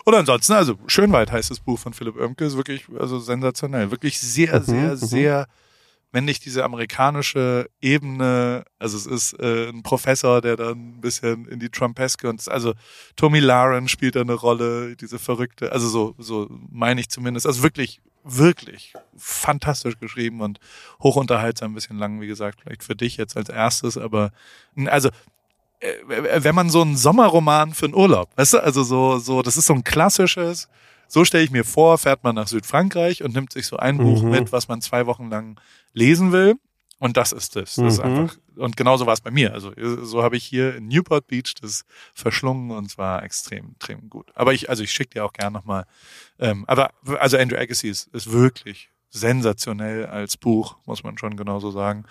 Und ansonsten, also Schönwald heißt das Buch von Philipp Oemke, ist wirklich also sensationell. Wirklich sehr, sehr, mhm. sehr, wenn nicht diese amerikanische Ebene, also es ist äh, ein Professor, der dann ein bisschen in die Trumpeske und also Tommy Laren spielt da eine Rolle, diese verrückte, also so, so meine ich zumindest. Also wirklich, wirklich fantastisch geschrieben und hochunterhaltsam, ein bisschen lang, wie gesagt, vielleicht für dich jetzt als erstes, aber also äh, wenn man so einen Sommerroman für einen Urlaub, weißt du, also so, so, das ist so ein klassisches, so stelle ich mir vor, fährt man nach Südfrankreich und nimmt sich so ein Buch Mhm. mit, was man zwei Wochen lang lesen will. Und das ist es. Das ist Mhm. einfach, und genauso war es bei mir. Also so habe ich hier in Newport Beach das verschlungen und zwar extrem, extrem gut. Aber ich, also ich schicke dir auch gern nochmal. Ähm, aber also Andrew Agassi ist, ist wirklich sensationell als Buch, muss man schon genauso sagen.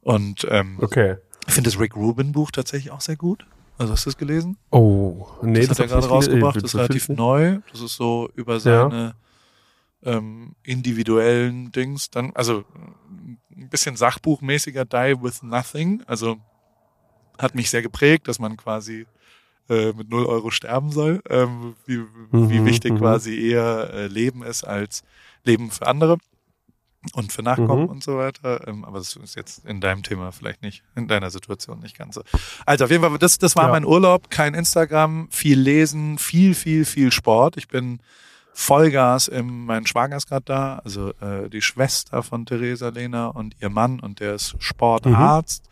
Und ähm, Okay. ich finde das Rick Rubin Buch tatsächlich auch sehr gut. Also hast du es gelesen? Oh, nee, das, hat er gerade rausgebracht. Das ist relativ nicht. neu. Das ist so über seine ähm, individuellen Dings. Dann, also ein bisschen Sachbuchmäßiger Die with Nothing. Also hat mich sehr geprägt, dass man quasi äh, mit null Euro sterben soll. Ähm, wie, wie Mhm, wichtig mhm. quasi eher äh, Leben ist als Leben für andere und für Nachkommen Mhm. und so weiter. Ähm, aber das ist jetzt in deinem Thema vielleicht nicht, in deiner Situation nicht ganz so. Also auf jeden Fall, das, das war Ja. mein Urlaub, kein Instagram, viel lesen, viel, viel, viel Sport. Ich bin Vollgas im, mein Schwager ist gerade da, also äh, die Schwester von Theresa Lehner und ihr Mann und der ist Sportarzt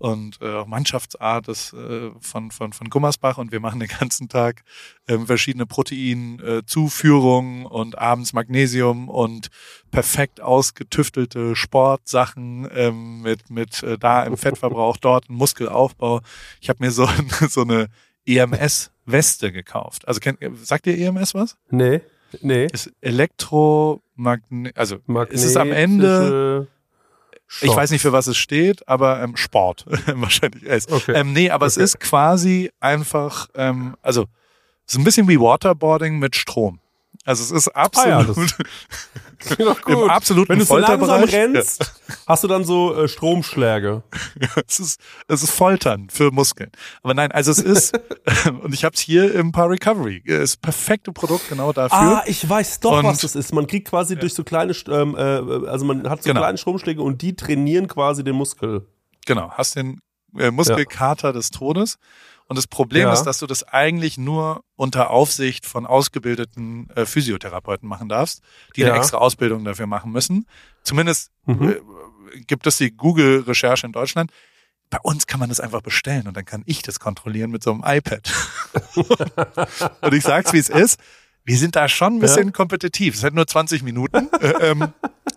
und äh, auch Mannschaftsart ist, äh, von, von, von Gummersbach und wir machen den ganzen Tag ähm, verschiedene Proteinzuführungen und abends Magnesium und perfekt ausgetüftelte Sportsachen ähm, mit, mit äh, da im Fettverbrauch, *laughs* dort ein Muskelaufbau. Ich habe mir so, *laughs* so eine EMS-Weste gekauft. Also kennt, sagt ihr EMS was? Nee, nee. Ist Elektromagne, also es ist am Ende, Magnetische ich weiß nicht für was es steht, aber ähm, Sport *laughs* wahrscheinlich. ist. Okay. Ähm, nee, aber es Okay. ist quasi einfach, ähm, also ist ein bisschen wie Waterboarding mit Strom. Also es ist absolut, *laughs* Klingt doch im absoluten Wenn du so langsam rennst, hast du dann so äh, Stromschläge. *laughs* es ist, es ist Foltern für Muskeln. Aber nein, also es ist, *laughs* und ich habe es hier im Paar Recovery. Es ist perfekte Produkt genau dafür. Ah, ich weiß doch, Und- was das ist. Man kriegt quasi durch so kleine, ähm, äh, also man hat so Genau. kleine Stromschläge und die trainieren quasi den Muskel. Genau, hast den äh, Muskelkater des Todes. Und das Problem Ja. ist, dass du das eigentlich nur unter Aufsicht von ausgebildeten äh, Physiotherapeuten machen darfst, die Ja. eine extra Ausbildung dafür machen müssen. Zumindest Mhm. äh, gibt es die Google-Recherche in Deutschland. Bei uns kann man das einfach bestellen und dann kann ich das kontrollieren mit so einem iPad. *laughs* und ich sag's, wie es ist. Wir sind da schon ein bisschen kompetitiv. Es hat nur 20 Minuten. Äh, ähm,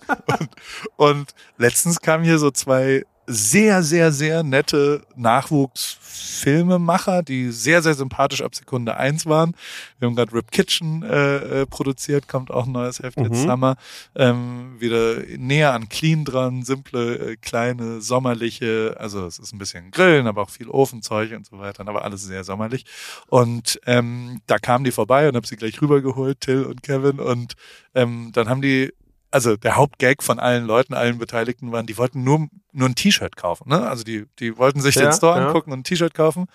*laughs* und, und letztens kamen hier so zwei sehr, sehr, sehr nette Nachwuchsfilmemacher, die sehr, sehr sympathisch ab Sekunde eins waren. Wir haben gerade Rip Kitchen äh, äh, produziert, kommt auch ein neues Heft jetzt Mhm. Summer. Ähm, wieder näher an Clean dran, simple, äh, kleine, sommerliche, also es ist ein bisschen Grillen, aber auch viel Ofenzeug und so weiter, aber alles sehr sommerlich. Und ähm, da kamen die vorbei und habe sie gleich rübergeholt, Till und Kevin. Und ähm, dann haben die also der Hauptgag von allen Leuten, allen Beteiligten waren, die wollten nur, nur ein T-Shirt kaufen. Ne? Also die, die wollten sich Ja, den Store ja. angucken und ein T-Shirt kaufen.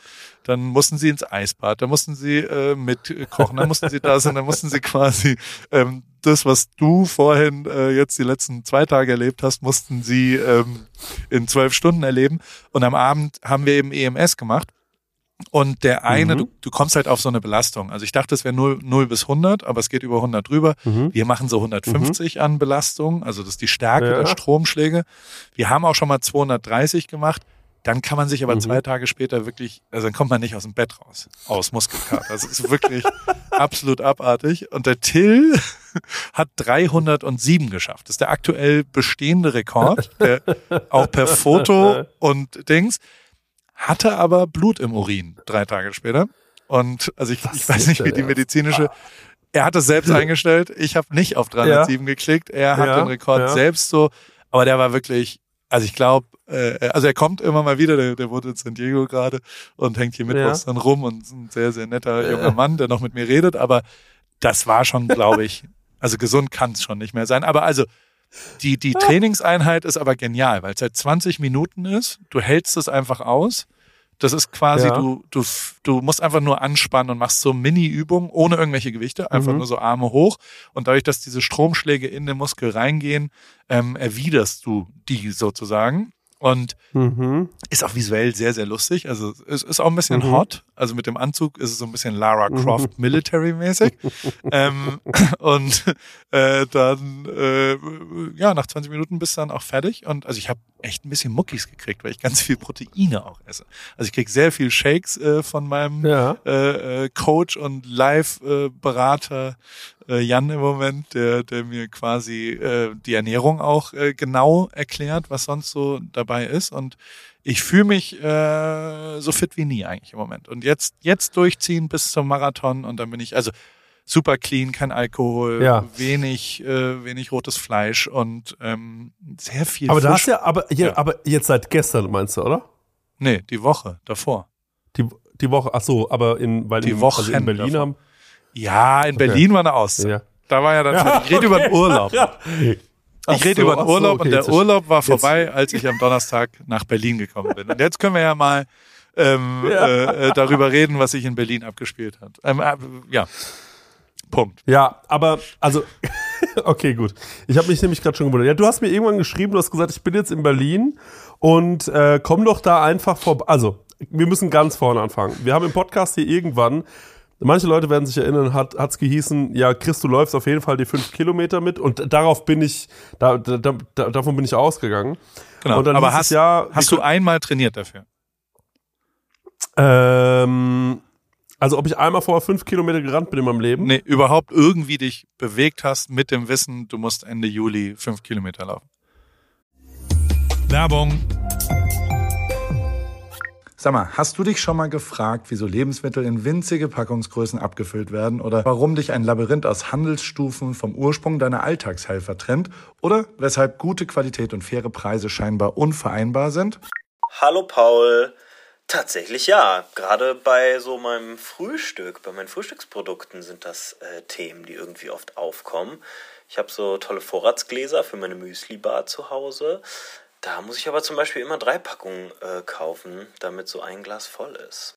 Dann mussten sie ins Eisbad, dann mussten sie äh, mit kochen, dann mussten sie da sein, dann mussten sie quasi ähm, das, was du vorhin äh, jetzt die letzten zwei Tage erlebt hast, mussten sie ähm, in zwölf Stunden erleben. Und am Abend haben wir eben EMS gemacht. Und der eine, Mhm. du, du kommst halt auf so eine Belastung. Also ich dachte, es wäre 0, 0 bis 100, aber es geht über 100 drüber. Mhm. Wir machen so 150 an Belastung, also das ist die Stärke Ja. der Stromschläge. Wir haben auch schon mal 230 gemacht. Dann kann man sich aber Mhm. zwei Tage später wirklich, also dann kommt man nicht aus dem Bett raus, aus Muskelkater. Also es ist wirklich *laughs* absolut abartig. Und der Till *laughs* hat 307 geschafft. Das ist der aktuell bestehende Rekord, der auch per Foto *laughs* und Dings hatte aber Blut im Urin drei Tage später. Und also ich, ich weiß nicht, wie die medizinische. Er hat es selbst *laughs* eingestellt. Ich habe nicht auf 307 geklickt. Er hat Ja, den Rekord ja. selbst so. Aber der war wirklich, also ich glaube, äh, also er kommt immer mal wieder. Der, der wohnt in San Diego gerade und hängt hier mittwochs dann rum und ist ein sehr, sehr netter junger Mann, der noch mit mir redet. Aber das war schon, glaube *laughs* ich, also gesund kann es schon nicht mehr sein. Aber also die, die Trainingseinheit ist aber genial, weil es seit 20 Minuten ist. Du hältst es einfach aus. Das ist quasi, Ja. du, du, du musst einfach nur anspannen und machst so Mini-Übungen ohne irgendwelche Gewichte, einfach Mhm. nur so Arme hoch. Und dadurch, dass diese Stromschläge in den Muskel reingehen, ähm, erwiderst du die sozusagen. Und Mhm. ist auch visuell sehr, sehr lustig. Also es ist auch ein bisschen Mhm. hot. Also mit dem Anzug ist es so ein bisschen Lara Croft Military-mäßig. *laughs* ähm, *laughs* und äh, dann, äh, ja, nach 20 Minuten bist du dann auch fertig. Und also ich habe echt ein bisschen Muckis gekriegt, weil ich ganz viel Proteine auch esse. Also ich krieg sehr viel Shakes äh, von meinem Ja. äh, äh, Coach und Live-Berater äh, Jan im Moment, der, der mir quasi äh, die Ernährung auch äh, genau erklärt, was sonst so dabei ist. Und ich fühle mich äh, so fit wie nie eigentlich im Moment. Und jetzt, jetzt durchziehen bis zum Marathon und dann bin ich, also super clean, kein Alkohol, Ja. wenig, äh, wenig rotes Fleisch und ähm, sehr viel Aber Fisch. da hast ja, aber, hier, Ja. aber jetzt seit gestern meinst du, oder? Nee, die Woche davor. Die, die Woche, ach so, aber in, weil Die in, also in Berlin davon. haben. Ja, in Berlin war eine Auszeit. Ja. Da war ja dann, ich rede über den Urlaub. *laughs* Ach Ich rede so, über den so, Urlaub okay, und der jetzt- Urlaub war vorbei, als ich am Donnerstag nach Berlin gekommen bin. Und jetzt können wir ja mal ähm, *laughs* Ja. äh, äh, darüber reden, was sich in Berlin abgespielt hat. Ähm, äh, ja, Punkt. Ja, aber also *laughs* okay, gut. Ich habe mich nämlich gerade schon gewundert. Ja, du hast mir irgendwann geschrieben, du hast gesagt, ich bin jetzt in Berlin und äh, komm doch da einfach vorbei. Also, wir müssen ganz vorne anfangen. Wir haben im Podcast hier irgendwann, manche Leute werden sich erinnern, hat hat's gehießen, ja, Chris, du läufst auf jeden Fall die fünf Kilometer mit und darauf bin ich, da, da, da, davon bin ich ausgegangen. Genau. Und dann Aber hieß es hast, ja, hast du einmal trainiert dafür? Ähm, also ob ich einmal vorher fünf Kilometer gerannt bin in meinem Leben? Nee, überhaupt irgendwie dich bewegt hast mit dem Wissen, du musst Ende Juli fünf Kilometer laufen. Werbung. Sag mal, hast du dich schon mal gefragt, wieso Lebensmittel in winzige Packungsgrößen abgefüllt werden oder warum dich ein Labyrinth aus Handelsstufen vom Ursprung deiner Alltagshelfer trennt oder weshalb gute Qualität und faire Preise scheinbar unvereinbar sind? Hallo Paul. Tatsächlich ja. Gerade bei so meinem Frühstück, bei meinen Frühstücksprodukten sind das äh, Themen, die irgendwie oft aufkommen. Ich habe so tolle Vorratsgläser für meine Müsli-Bar zu Hause. Da muss ich aber zum Beispiel immer drei Packungen äh, kaufen, damit so ein Glas voll ist.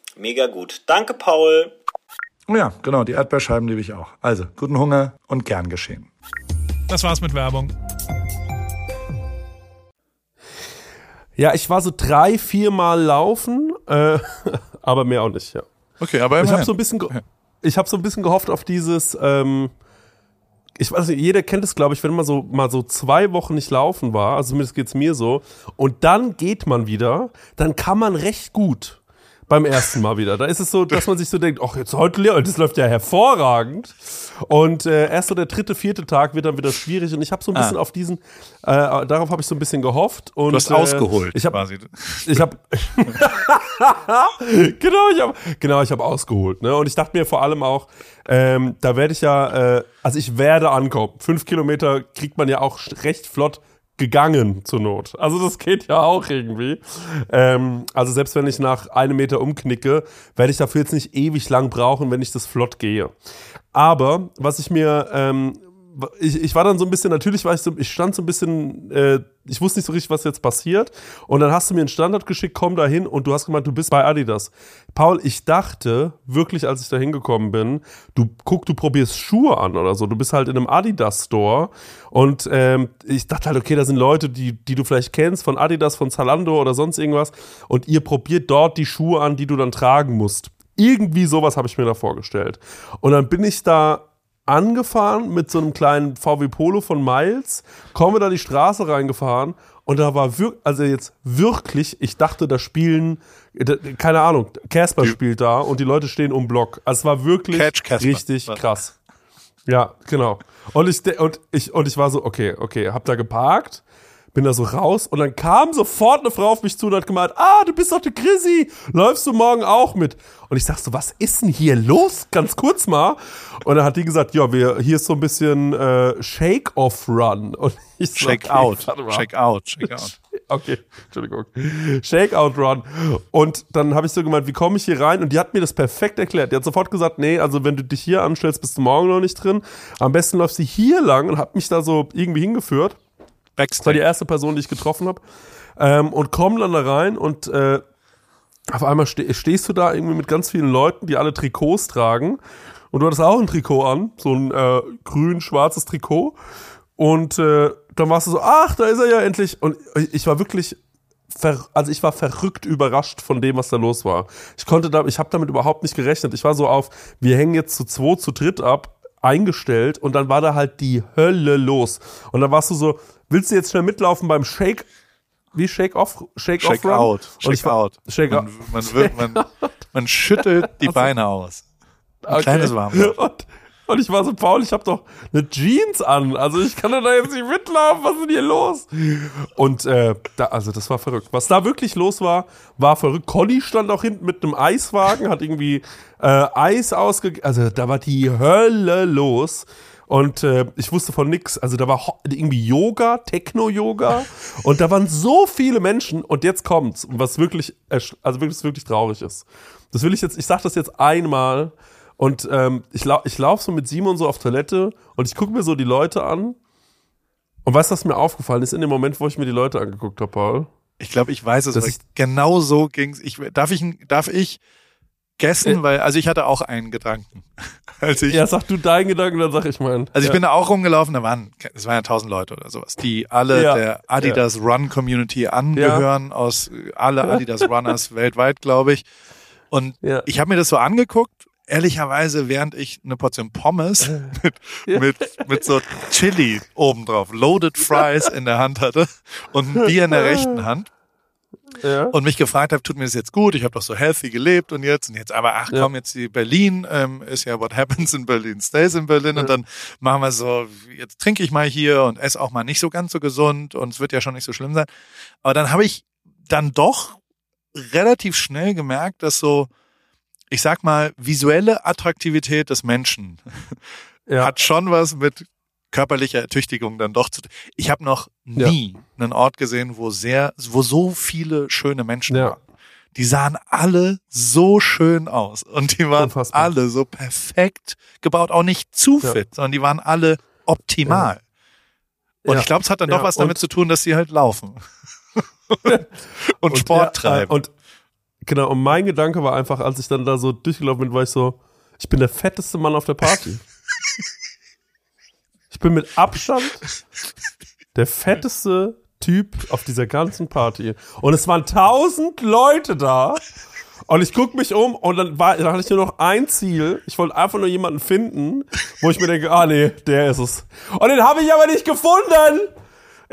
Mega gut. Danke, Paul. Oh ja, genau, die Erdbeerscheiben liebe ich auch. Also, guten Hunger und gern geschehen. Das war's mit Werbung. Ja, ich war so drei, viermal laufen, äh, *laughs* aber mehr auch nicht, ja. Okay, aber Ich habe so ein bisschen, ich habe so ein bisschen gehofft auf dieses, ähm, ich weiß nicht, jeder kennt es, glaube ich, wenn man so mal so zwei Wochen nicht laufen war, also zumindest geht's mir so, und dann geht man wieder, dann kann man recht gut beim ersten Mal wieder. Da ist es so, dass man sich so denkt, ach, jetzt heute, Leo, das läuft ja hervorragend. Und äh, erst so der dritte, vierte Tag wird dann wieder schwierig. Und ich habe so ein bisschen auf diesen, äh, darauf habe ich so ein bisschen gehofft. Und, du hast äh, ausgeholt Ich habe quasi. ich habe *laughs* genau, ich habe genau, ich habe ausgeholt, ne? Und ich dachte mir vor allem auch, ähm, da werde ich ja, äh, also ich werde ankommen. Fünf Kilometer kriegt man ja auch recht flott gegangen zur Not. Also das geht ja auch irgendwie. Ähm, also selbst wenn ich nach einem Meter umknicke, werde ich dafür jetzt nicht ewig lang brauchen, wenn ich das flott gehe. Aber was ich mir ähm, ich, ich war dann so ein bisschen, natürlich war ich so, ich stand so ein bisschen, äh, ich wusste nicht so richtig, was jetzt passiert. Und dann hast du mir einen Standard geschickt, komm da hin und du hast gemeint, du bist bei Adidas. Paul, ich dachte wirklich, als ich da hingekommen bin, du guck, du probierst Schuhe an oder so. Du bist halt in einem Adidas-Store und ähm, ich dachte halt, okay, da sind Leute, die, die du vielleicht kennst, von Adidas, von Zalando oder sonst irgendwas. Und ihr probiert dort die Schuhe an, die du dann tragen musst. Irgendwie sowas habe ich mir da vorgestellt. Und dann bin ich da angefahren mit so einem kleinen VW Polo von Miles, komme da die Straße reingefahren und da war wirklich, also jetzt wirklich, ich dachte, da spielen, keine Ahnung, Casper spielt da und die Leute stehen um Block. Also es war wirklich richtig krass. Ja, genau. Und ich, und ich, und ich war so, okay, okay, hab da geparkt, bin da so raus und dann kam sofort eine Frau auf mich zu und hat gemeint, ah, du bist doch der Chrissy, läufst du morgen auch mit? Und ich sag so, was ist denn hier los? Ganz kurz mal. Und dann hat die gesagt, ja, wir, hier ist so ein bisschen äh, Shake-Off-Run. Und ich so, Check okay, out. mal. Check out. Check out. *laughs* Okay, Entschuldigung. Shakeout Run. Und dann habe ich so gemeint, wie komme ich hier rein? Und die hat mir das perfekt erklärt. Die hat sofort gesagt, nee, also wenn du dich hier anstellst, bist du morgen noch nicht drin. Am besten läufst du hier lang und hat mich da so irgendwie hingeführt. Das war die Backstage. erste Person, die ich getroffen habe. Ähm, und komm dann da rein und äh, auf einmal ste stehst du da irgendwie mit ganz vielen Leuten, die alle Trikots tragen. Und du hattest auch ein Trikot an, so ein äh, grün-schwarzes Trikot. Und äh, dann warst du so, ach, da ist er ja endlich. Und ich war wirklich, ver also ich war verrückt überrascht von dem, was da los war. Ich konnte da, ich habe damit überhaupt nicht gerechnet. Ich war so auf, wir hängen jetzt zu zwei, zu dritt ab, eingestellt und dann war da halt die Hölle los. Und dann warst du so, willst du jetzt schnell mitlaufen beim Shake, wie Shake Off, Shake, Check Off Run? out. Check war- out. Shake man, out. man, wird, man, man schüttelt die Beine aus. Ein kleines Warm. *laughs* Und, Und ich war so, Paul, ich habe doch eine Jeans an. Also ich kann doch da jetzt nicht mitlaufen. Was ist denn hier los? Und äh, da, also das war verrückt. Was da wirklich los war, war verrückt. Conny stand auch hinten mit einem Eiswagen, hat irgendwie äh, Eis ausge... Also da war die Hölle los. Und äh, ich wusste von nix. Also da war irgendwie Yoga, Techno-Yoga. und da waren so viele Menschen. Und jetzt kommt's, was wirklich, also wirklich, wirklich traurig ist. Das will ich jetzt, ich sag das jetzt einmal. Und ähm, ich, lau ich laufe so mit Simon so auf Toilette und ich gucke mir so die Leute an. Und weißt du, was mir aufgefallen ist in dem Moment, wo ich mir die Leute angeguckt habe, Paul? Ich glaube, ich weiß es, Das weil ist- genau so ging's. Ich, darf ich, darf ich guessen, Äh. weil, also ich hatte auch einen Gedanken. *laughs* Als ich, Ja, sag du deinen Gedanken, dann sag ich meinen. also ich ja. bin da auch rumgelaufen, da waren, es waren ja tausend Leute oder sowas, die alle Ja. der Adidas Run Community angehören, aus äh, alle Adidas Runners *laughs* weltweit, glaube ich. Und Ja. ich habe mir das so angeguckt, ehrlicherweise, während ich eine Portion Pommes *laughs* mit, mit, mit so Chili obendrauf, Loaded Fries in der Hand hatte und ein Bier in der rechten Hand ja. und mich gefragt habe, tut mir das jetzt gut? Ich habe doch so healthy gelebt und jetzt und jetzt, aber ach Ja. komm, jetzt die Berlin ähm, ist ja what happens in Berlin stays in Berlin und dann machen wir so, jetzt trinke ich mal hier und esse auch mal nicht so ganz so gesund und es wird ja schon nicht so schlimm sein. Aber dann habe ich dann doch relativ schnell gemerkt, dass so, ich sag mal, visuelle Attraktivität des Menschen ja. *laughs* hat schon was mit körperlicher Ertüchtigung dann doch zu. Ich habe noch Ja. nie einen Ort gesehen, wo sehr, wo so viele schöne Menschen Ja. waren. Die sahen alle so schön aus und die waren Unfassbar. alle so perfekt gebaut, auch nicht zu Ja. fit, sondern die waren alle optimal. Und Ja. ich glaube, es hat dann Ja, doch was damit und- zu tun, dass sie halt laufen *laughs* und, Sport ja, äh, treiben. Und genau, und mein Gedanke war einfach, als ich dann da so durchgelaufen bin, war ich so, ich bin der fetteste Mann auf der Party. *laughs* ich bin mit Abstand der fetteste Typ auf dieser ganzen Party. Und es waren tausend Leute da. Und ich guck mich um und dann, war, dann hatte ich nur noch ein Ziel. Ich wollte einfach nur jemanden finden, wo ich mir denke, ah nee, der ist es. Und den habe ich aber nicht gefunden.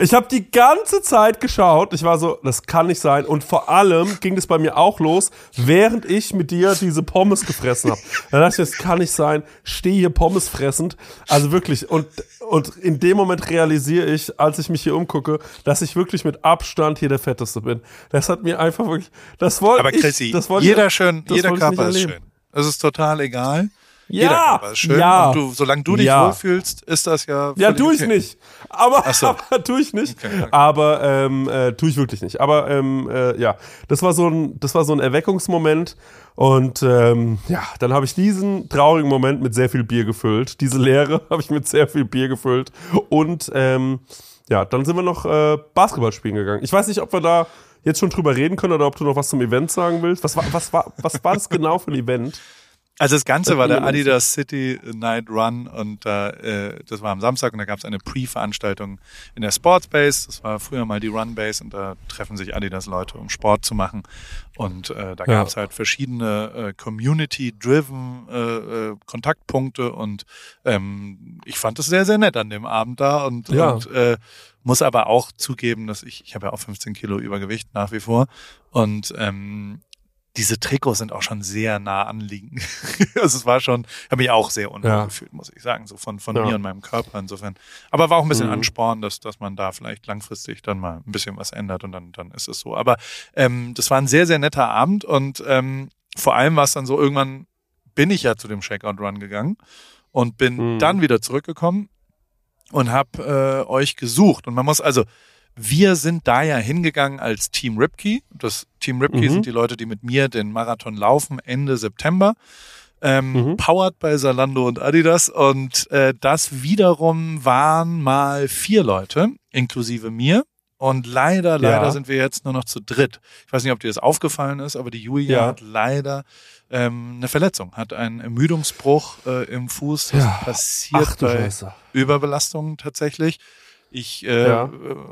Ich habe die ganze Zeit geschaut. Ich war so, das kann nicht sein. Und vor allem ging das bei mir auch los, während ich mit dir diese Pommes gefressen habe. Dann dachte ich, das kann nicht sein. Stehe hier Pommes fressend. Also wirklich. Und, und in dem Moment realisiere ich, als ich mich hier umgucke, dass ich wirklich mit Abstand hier der Fetteste bin. Das hat mir einfach wirklich, das wollte Aber ich. Chrissy, das wollte jeder ich, schön, jeder ich Körper ist schön. Es ist total egal. Ja, ist schön. ja. Und du, solange du dich Ja. wohlfühlst, ist das ja. Ja, völlig tu ich okay. nicht. Aber, so. *laughs* aber tu ich nicht. Okay. Aber ähm, äh, tu ich wirklich nicht. Aber ähm, äh, ja, das war so ein, das war so ein Erweckungsmoment. Und ähm, ja, dann habe ich diesen traurigen Moment mit sehr viel Bier gefüllt. Diese Leere *laughs* habe ich mit sehr viel Bier gefüllt. Und ähm, ja, dann sind wir noch äh, Basketball spielen gegangen. Ich weiß nicht, ob wir da jetzt schon drüber reden können oder ob du noch was zum Event sagen willst. Was war, was war, was war das genau für ein Event? Also das Ganze war der Niemand Adidas City Night Run und da, äh, das war am Samstag und da gab es eine Pre-Veranstaltung in der Sportsbase. Das war früher mal die Runbase und da treffen sich Adidas Leute, um Sport zu machen. Und äh, da Ja. gab es halt verschiedene äh, Community-driven äh, äh, Kontaktpunkte und ähm, ich fand es sehr, sehr nett an dem Abend da und, Ja. und äh, muss aber auch zugeben, dass ich, ich habe ja auch 15 Kilo Übergewicht nach wie vor und ähm, diese Trikots sind auch schon sehr nah anliegend. *laughs* also es war schon, habe mich auch sehr unwohl Ja. gefühlt, muss ich sagen, so von, von Ja. mir und meinem Körper insofern. Aber war auch ein bisschen Mhm. Ansporn, dass, dass man da vielleicht langfristig dann mal ein bisschen was ändert und dann, dann ist es so. Aber ähm, das war ein sehr, sehr netter Abend und ähm, vor allem war es dann so, irgendwann bin ich ja zu dem Checkout-Run gegangen und bin Mhm. dann wieder zurückgekommen und habe äh, euch gesucht. Und man muss also, wir sind da ja hingegangen als Team Ripkey. Das Team Ripkey Mhm. sind die Leute, die mit mir den Marathon laufen Ende September. Ähm, Mhm. Powered bei Salando und Adidas. Und äh, das wiederum waren mal vier Leute, inklusive mir. Und leider, leider Ja. sind wir jetzt nur noch zu dritt. Ich weiß nicht, ob dir das aufgefallen ist, aber die Julia Ja. hat leider ähm, eine Verletzung, hat einen Ermüdungsbruch äh, im Fuß. Das Ja. passiert Ach bei Scheiße. Überbelastung tatsächlich. Ich äh, Ja.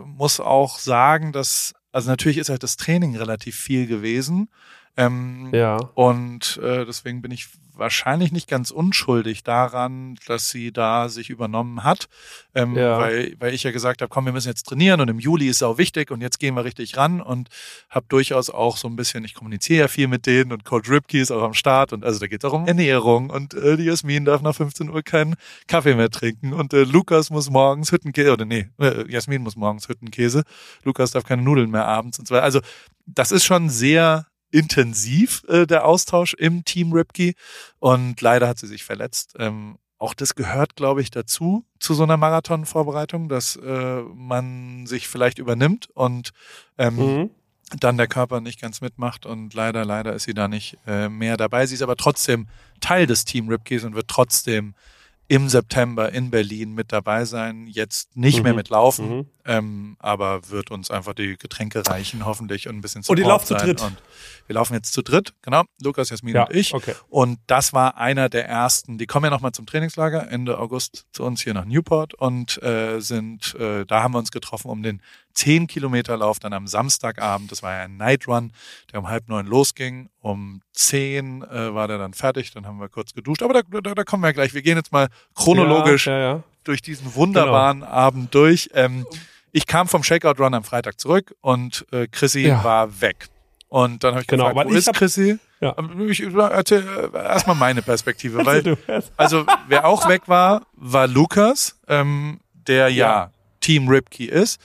muss auch sagen, dass, also natürlich ist halt das Training relativ viel gewesen. Ähm, Ja. Und äh, deswegen bin ich wahrscheinlich nicht ganz unschuldig daran, dass sie da sich übernommen hat, ähm, Ja. weil, weil ich ja gesagt habe, komm, wir müssen jetzt trainieren und im Juli ist es auch wichtig und jetzt gehen wir richtig ran und habe durchaus auch so ein bisschen, ich kommuniziere ja viel mit denen und Coach Ripke ist auch am Start und also da geht es auch um Ernährung und äh, die Jasmin darf nach 15 Uhr keinen Kaffee mehr trinken und äh, Lukas muss morgens Hüttenkäse, oder nee, äh, Jasmin muss morgens Hüttenkäse, Lukas darf keine Nudeln mehr abends und so weiter. Also das ist schon sehr intensiv, äh, der Austausch im Team Ripke. Und leider hat sie sich verletzt. Ähm, auch das gehört, glaube ich, dazu, zu so einer Marathonvorbereitung, dass äh, man sich vielleicht übernimmt und ähm, Mhm. dann der Körper nicht ganz mitmacht. Und leider, leider ist sie da nicht äh, mehr dabei. Sie ist aber trotzdem Teil des Team Ripkeys und wird trotzdem im September in Berlin mit dabei sein. Jetzt nicht mehr Mhm. mit Laufen, Mhm. Ähm, aber wird uns einfach die Getränke reichen, hoffentlich, und ein bisschen Und ihr Support lauft zu sein. dritt? Und wir laufen jetzt zu dritt, genau. Lukas, Jasmin Ja, und ich. okay. Und das war einer der ersten, die kommen ja nochmal zum Trainingslager Ende August zu uns hier nach Newport und äh, sind, äh, da haben wir uns getroffen, um den 10 Kilometer Lauf dann am Samstagabend. Das war ja ein Night Run, der um halb neun losging. Um 10 äh, war der dann fertig, dann haben wir kurz geduscht. Aber da, da, da kommen wir gleich. Wir gehen jetzt mal chronologisch ja, ja. durch diesen wunderbaren Genau. Abend durch. Ähm, ich kam vom Shakeout Run am Freitag zurück und äh, Chrissy Ja. war weg. Und dann habe ich Genau, gefragt, weil wo ist hab- Chrissy? Ja. Ähm, Ich erzähl äh, erstmal meine Perspektive, weil Du erst. also wer auch weg war, war Lukas, ähm, der ja, Ja. Team Ripkey ist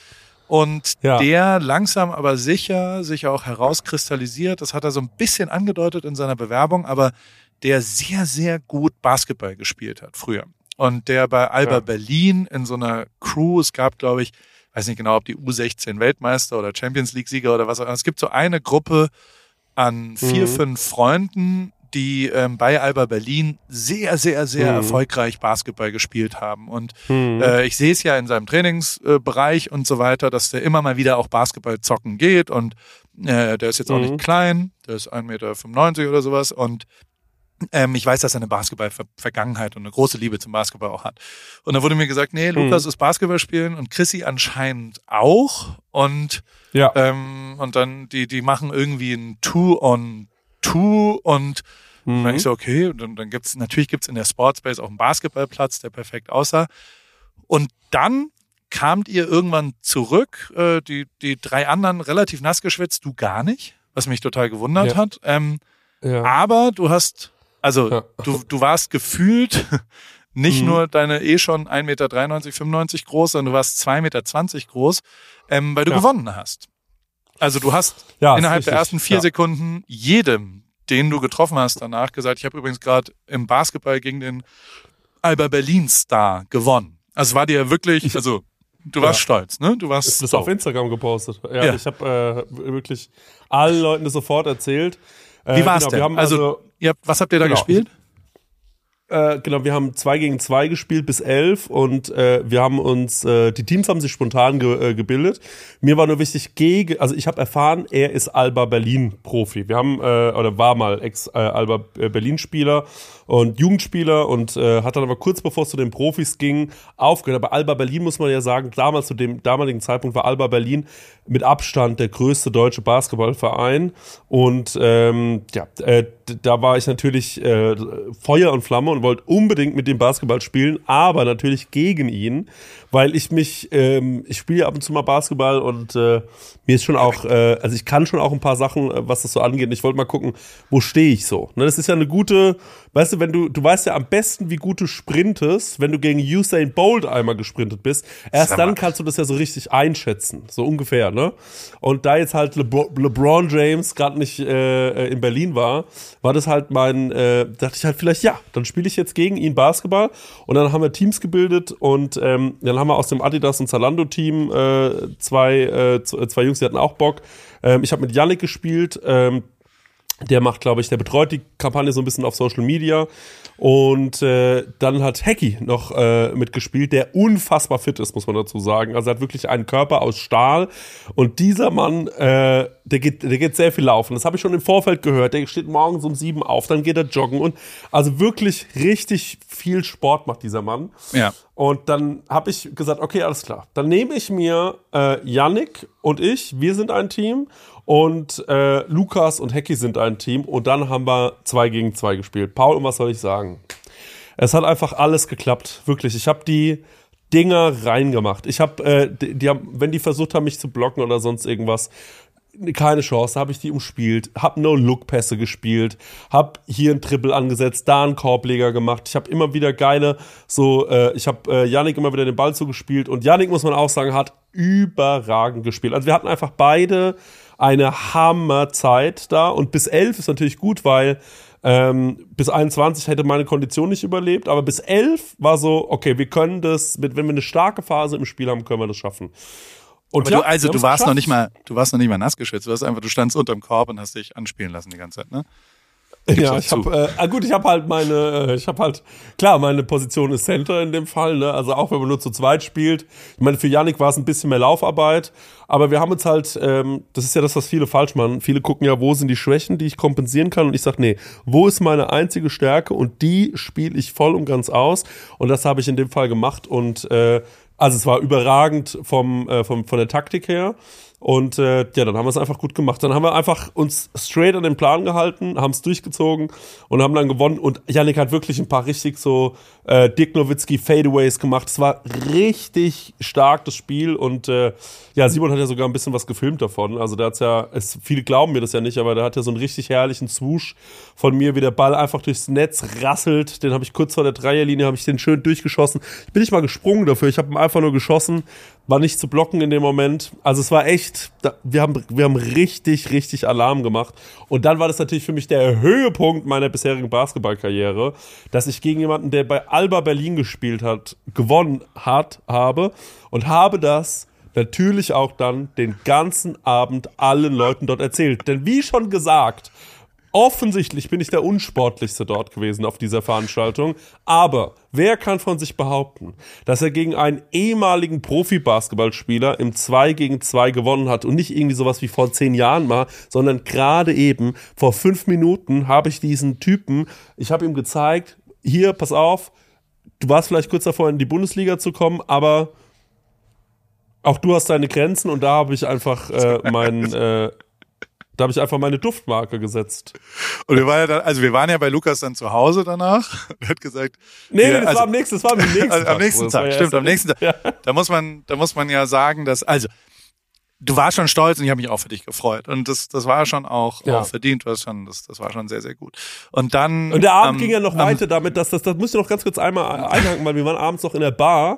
und Ja. der langsam aber sicher sich auch herauskristallisiert. Das hat er so ein bisschen angedeutet in seiner Bewerbung, aber der sehr, sehr gut Basketball gespielt hat früher. Und der bei Alba Ja. Berlin in so einer Crew, es gab, glaube ich, weiß nicht genau, ob die U16 Weltmeister oder Champions League Sieger oder was auch immer. Es gibt so eine Gruppe an vier, Mhm. fünf Freunden, die ähm, bei Alba Berlin sehr, sehr, sehr Mhm. erfolgreich Basketball gespielt haben. Und Mhm. äh, ich sehe es ja in seinem Trainingsbereich und so weiter, dass der immer mal wieder auch Basketball zocken geht. Und äh, der ist jetzt auch Mhm. nicht klein, der ist 1,95 Meter oder sowas. Und ähm, ich weiß, dass er eine Basketball-Vergangenheit und eine große Liebe zum Basketball auch hat. Und da wurde mir gesagt, nee, Lukas ist Basketball spielen und Chrissy anscheinend auch. Und Ja. ähm, und dann, die, die machen irgendwie ein Two-on-Two und Mhm. dann ich so, okay, und dann, dann gibt's, natürlich gibt's in der Sportspace auch einen Basketballplatz, der perfekt aussah. Und dann kamt ihr irgendwann zurück, äh, die, die drei anderen relativ nass geschwitzt, du gar nicht, was mich total gewundert Ja. hat. Ähm, ja. aber du hast, also Ja. du, du warst gefühlt *laughs* nicht Mhm. nur deine eh schon 1,93 Meter, 95 groß, sondern du warst 2,20 Meter groß, ähm, weil du Ja. gewonnen hast. Also du hast Ja, innerhalb der ersten vier. Sekunden jedem, den du getroffen hast, danach gesagt, ich habe übrigens gerade im Basketball gegen den Alba Berlin Star gewonnen. Also war dir wirklich, also du warst Ja. stolz, ne? Du warst Das ist so. auf Instagram gepostet. Ja, Ja. ich habe äh, wirklich allen Leuten das sofort erzählt. Äh, Wie war's genau, denn? Also, also ihr habt, was habt ihr da Genau. gespielt? Äh, genau, wir haben zwei gegen zwei gespielt bis elf und äh, wir haben uns, äh, die Teams haben sich spontan ge äh, gebildet. Mir war nur wichtig, gegen, also ich habe erfahren, er ist Alba Berlin Profi. Wir haben, äh, oder war mal Ex-Alba Berlin Spieler und Jugendspieler und äh, hat dann aber kurz bevor es zu den Profis ging, aufgehört. Aber Alba Berlin muss man ja sagen, damals zu dem damaligen Zeitpunkt war Alba Berlin mit Abstand der größte deutsche Basketballverein und ähm, ja, äh, da war ich natürlich äh, Feuer und Flamme und wollte unbedingt mit dem Basketball spielen, aber natürlich gegen ihn, weil ich mich, ähm, ich spiele ab und zu mal Basketball und äh, mir ist schon auch, äh, also ich kann schon auch ein paar Sachen, äh, was das so angeht. Und ich wollte mal gucken, wo stehe ich so. Ne, das ist ja eine gute, weißt du, wenn du, du weißt ja am besten, wie gut du sprintest, wenn du gegen Usain Bolt einmal gesprintet bist. Erst dann kannst du das ja so richtig einschätzen, so ungefähr, ne? Und da jetzt halt Lebro LeBron James gerade nicht äh, in Berlin war, war das halt mein, äh, dachte ich halt vielleicht, ja, dann spiele ich jetzt gegen ihn Basketball und dann haben wir Teams gebildet und ähm, dann haben wir aus dem Adidas und Zalando Team äh, zwei, äh, z- zwei Jungs, die hatten auch Bock. Ähm, ich habe mit Yannick gespielt, ähm, der macht, glaube ich, der betreut die Kampagne so ein bisschen auf Social Media. Und äh, dann hat Hacky noch äh, mitgespielt, der unfassbar fit ist, muss man dazu sagen. Also er hat wirklich einen Körper aus Stahl. Und dieser Mann, äh, der geht, der geht sehr viel laufen. Das habe ich schon im Vorfeld gehört. Der steht morgens um sieben auf, dann geht er joggen und also wirklich richtig viel Sport macht dieser Mann. Ja. Und dann habe ich gesagt, okay, alles klar. Dann nehme ich mir äh, Yannick und ich, wir sind ein Team und äh, Lukas und Hecki sind ein Team und dann haben wir zwei gegen zwei gespielt. Paul, und was soll ich sagen? Es hat einfach alles geklappt, wirklich. Ich habe die Dinger reingemacht. Ich habe, äh, die, die haben, wenn die versucht haben, mich zu blocken oder sonst irgendwas, keine Chance, habe ich die umspielt, habe No-Look-Pässe gespielt, habe hier ein Triple angesetzt, da einen Korbleger gemacht. Ich habe immer wieder geile, so, äh, ich habe äh, Yannick immer wieder den Ball zugespielt und Yannick, muss man auch sagen, hat überragend gespielt. Also wir hatten einfach beide eine Hammerzeit da und bis elf ist natürlich gut, weil ähm, bis 21 hätte meine Kondition nicht überlebt, aber bis 11 war so, okay, wir können das, mit, wenn wir eine starke Phase im Spiel haben, können wir das schaffen. Und ja, du, also du warst noch nicht mal, du warst noch nicht mal nass geschützt. Du warst einfach, du standst unterm Korb und hast dich anspielen lassen die ganze Zeit, ne? Ja, ich habe, äh, ah gut, ich habe halt meine, äh, ich habe halt, klar, meine Position ist Center in dem Fall, ne? Also auch wenn man nur zu zweit spielt. Ich meine, für Yannick war es ein bisschen mehr Laufarbeit, aber wir haben uns halt, ähm, das ist ja das, was viele falsch machen. Viele gucken ja, wo sind die Schwächen, die ich kompensieren kann, und ich sag, nee, wo ist meine einzige Stärke und die spiele ich voll und ganz aus. Und das habe ich in dem Fall gemacht und äh, also es war überragend vom, äh, vom von der Taktik her. Und äh, ja, dann haben wir es einfach gut gemacht. Dann haben wir einfach uns straight an den Plan gehalten, haben es durchgezogen und haben dann gewonnen. Und Yannick hat wirklich ein paar richtig so äh, Dirk Nowitzki Fadeaways gemacht. Es war richtig stark, das Spiel. Und äh, ja, Simon hat ja sogar ein bisschen was gefilmt davon. Also der hat's ja, es, viele glauben mir das ja nicht, aber der hat ja so einen richtig herrlichen Swoosh von mir, wie der Ball einfach durchs Netz rasselt. Den habe ich kurz vor der Dreierlinie, habe ich den schön durchgeschossen. Ich bin nicht mal gesprungen dafür, ich habe ihn einfach nur geschossen. War nicht zu blocken in dem Moment. Also es war echt, wir haben, wir haben richtig, richtig Alarm gemacht. Und dann war das natürlich für mich der Höhepunkt meiner bisherigen Basketballkarriere, dass ich gegen jemanden, der bei Alba Berlin gespielt hat, gewonnen hat, habe und habe das natürlich auch dann den ganzen Abend allen Leuten dort erzählt. Denn wie schon gesagt, offensichtlich bin ich der unsportlichste dort gewesen auf dieser Veranstaltung. Aber wer kann von sich behaupten, dass er gegen einen ehemaligen Profi-Basketballspieler im 2 gegen 2 gewonnen hat und nicht irgendwie sowas wie vor zehn Jahren mal, sondern gerade eben vor fünf Minuten habe ich diesen Typen, ich habe ihm gezeigt, hier, pass auf, du warst vielleicht kurz davor in die Bundesliga zu kommen, aber auch du hast deine Grenzen und da habe ich einfach äh, mein, äh, da habe ich einfach meine Duftmarke gesetzt. Und wir waren ja dann, also wir waren ja bei Lukas dann zu Hause danach. *laughs* Er hat gesagt, Nee, wir- das also- war am nächsten, das war am nächsten *laughs* Also Tag. am nächsten Tag, stimmt, am nächsten Tag. Ja. Da muss man, da muss man ja sagen, dass, also, du warst schon stolz und ich habe mich auch für dich gefreut. Und das, das war schon auch, Ja. auch verdient, du hast schon, das, das war schon sehr, sehr gut. Und dann. Und der Abend am- ging ja noch am- weiter damit, dass das, das müsst ihr noch ganz kurz einmal einhaken, weil wir waren abends noch in der Bar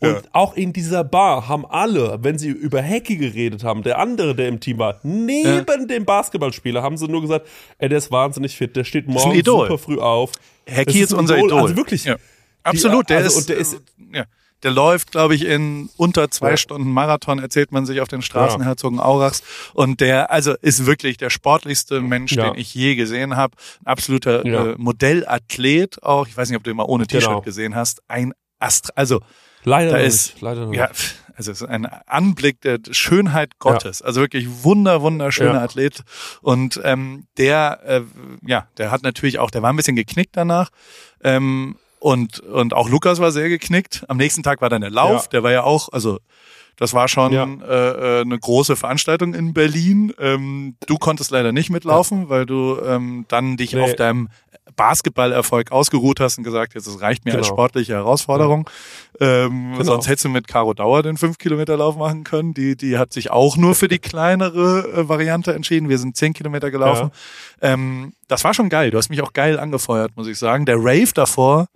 und Ja. auch in dieser Bar haben alle, wenn sie über Hacky geredet haben, der andere, der im Team war, neben dem Basketballspieler, haben sie nur gesagt, ey, der ist wahnsinnig fit, der steht morgen Idol. super früh auf. Hacky Das ist unser Idol. Also wirklich. Ja. Absolut, der, also, ist, der ist- ja, der läuft, glaube ich, in unter zwei Ja. Stunden Marathon, erzählt man sich auf den Straßen Ja. Herzogenaurachs. Und der, also ist wirklich der sportlichste Mensch, Ja. den ich je gesehen habe. Ein absoluter Ja. äh, Modellathlet auch. Ich weiß nicht, ob du ihn mal ohne T-Shirt Genau. gesehen hast. Ein Ast, also Leider da noch ist, nicht, leider noch ja, nicht. also es ist ein Anblick der Schönheit Gottes. Also wirklich wunder, wunderschöner Ja. Athlet. Und ähm, der, äh, ja, der hat natürlich auch, der war ein bisschen geknickt danach. Ähm, und, und auch Lukas war sehr geknickt. Am nächsten Tag war dann der Lauf, Ja. der war ja auch, also das war schon Ja. äh, äh, eine große Veranstaltung in Berlin. Ähm, du konntest leider nicht mitlaufen, weil du ähm, dann dich Nee. auf deinem Basketballerfolg ausgeruht hast und gesagt, jetzt es reicht mir als Genau. sportliche Herausforderung. Ähm, Genau. Sonst hättest du mit Caro Dauer den 5-Kilometer-Lauf machen können. Die, die hat sich auch nur für die kleinere äh, Variante entschieden. Wir sind 10 Kilometer gelaufen. Ähm, das war schon geil. Du hast mich auch geil angefeuert, muss ich sagen. Der Rave davor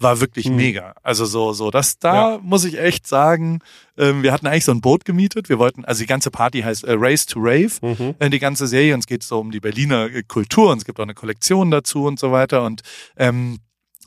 war wirklich Mhm. mega. Also so, so, das da Ja. muss ich echt sagen, ähm, wir hatten eigentlich so ein Boot gemietet. Wir wollten, also die ganze Party heißt äh, Race to Rave, Mhm. äh, die ganze Serie. Und es geht so um die Berliner äh, Kultur und es gibt auch eine Kollektion dazu und so weiter. Und ähm,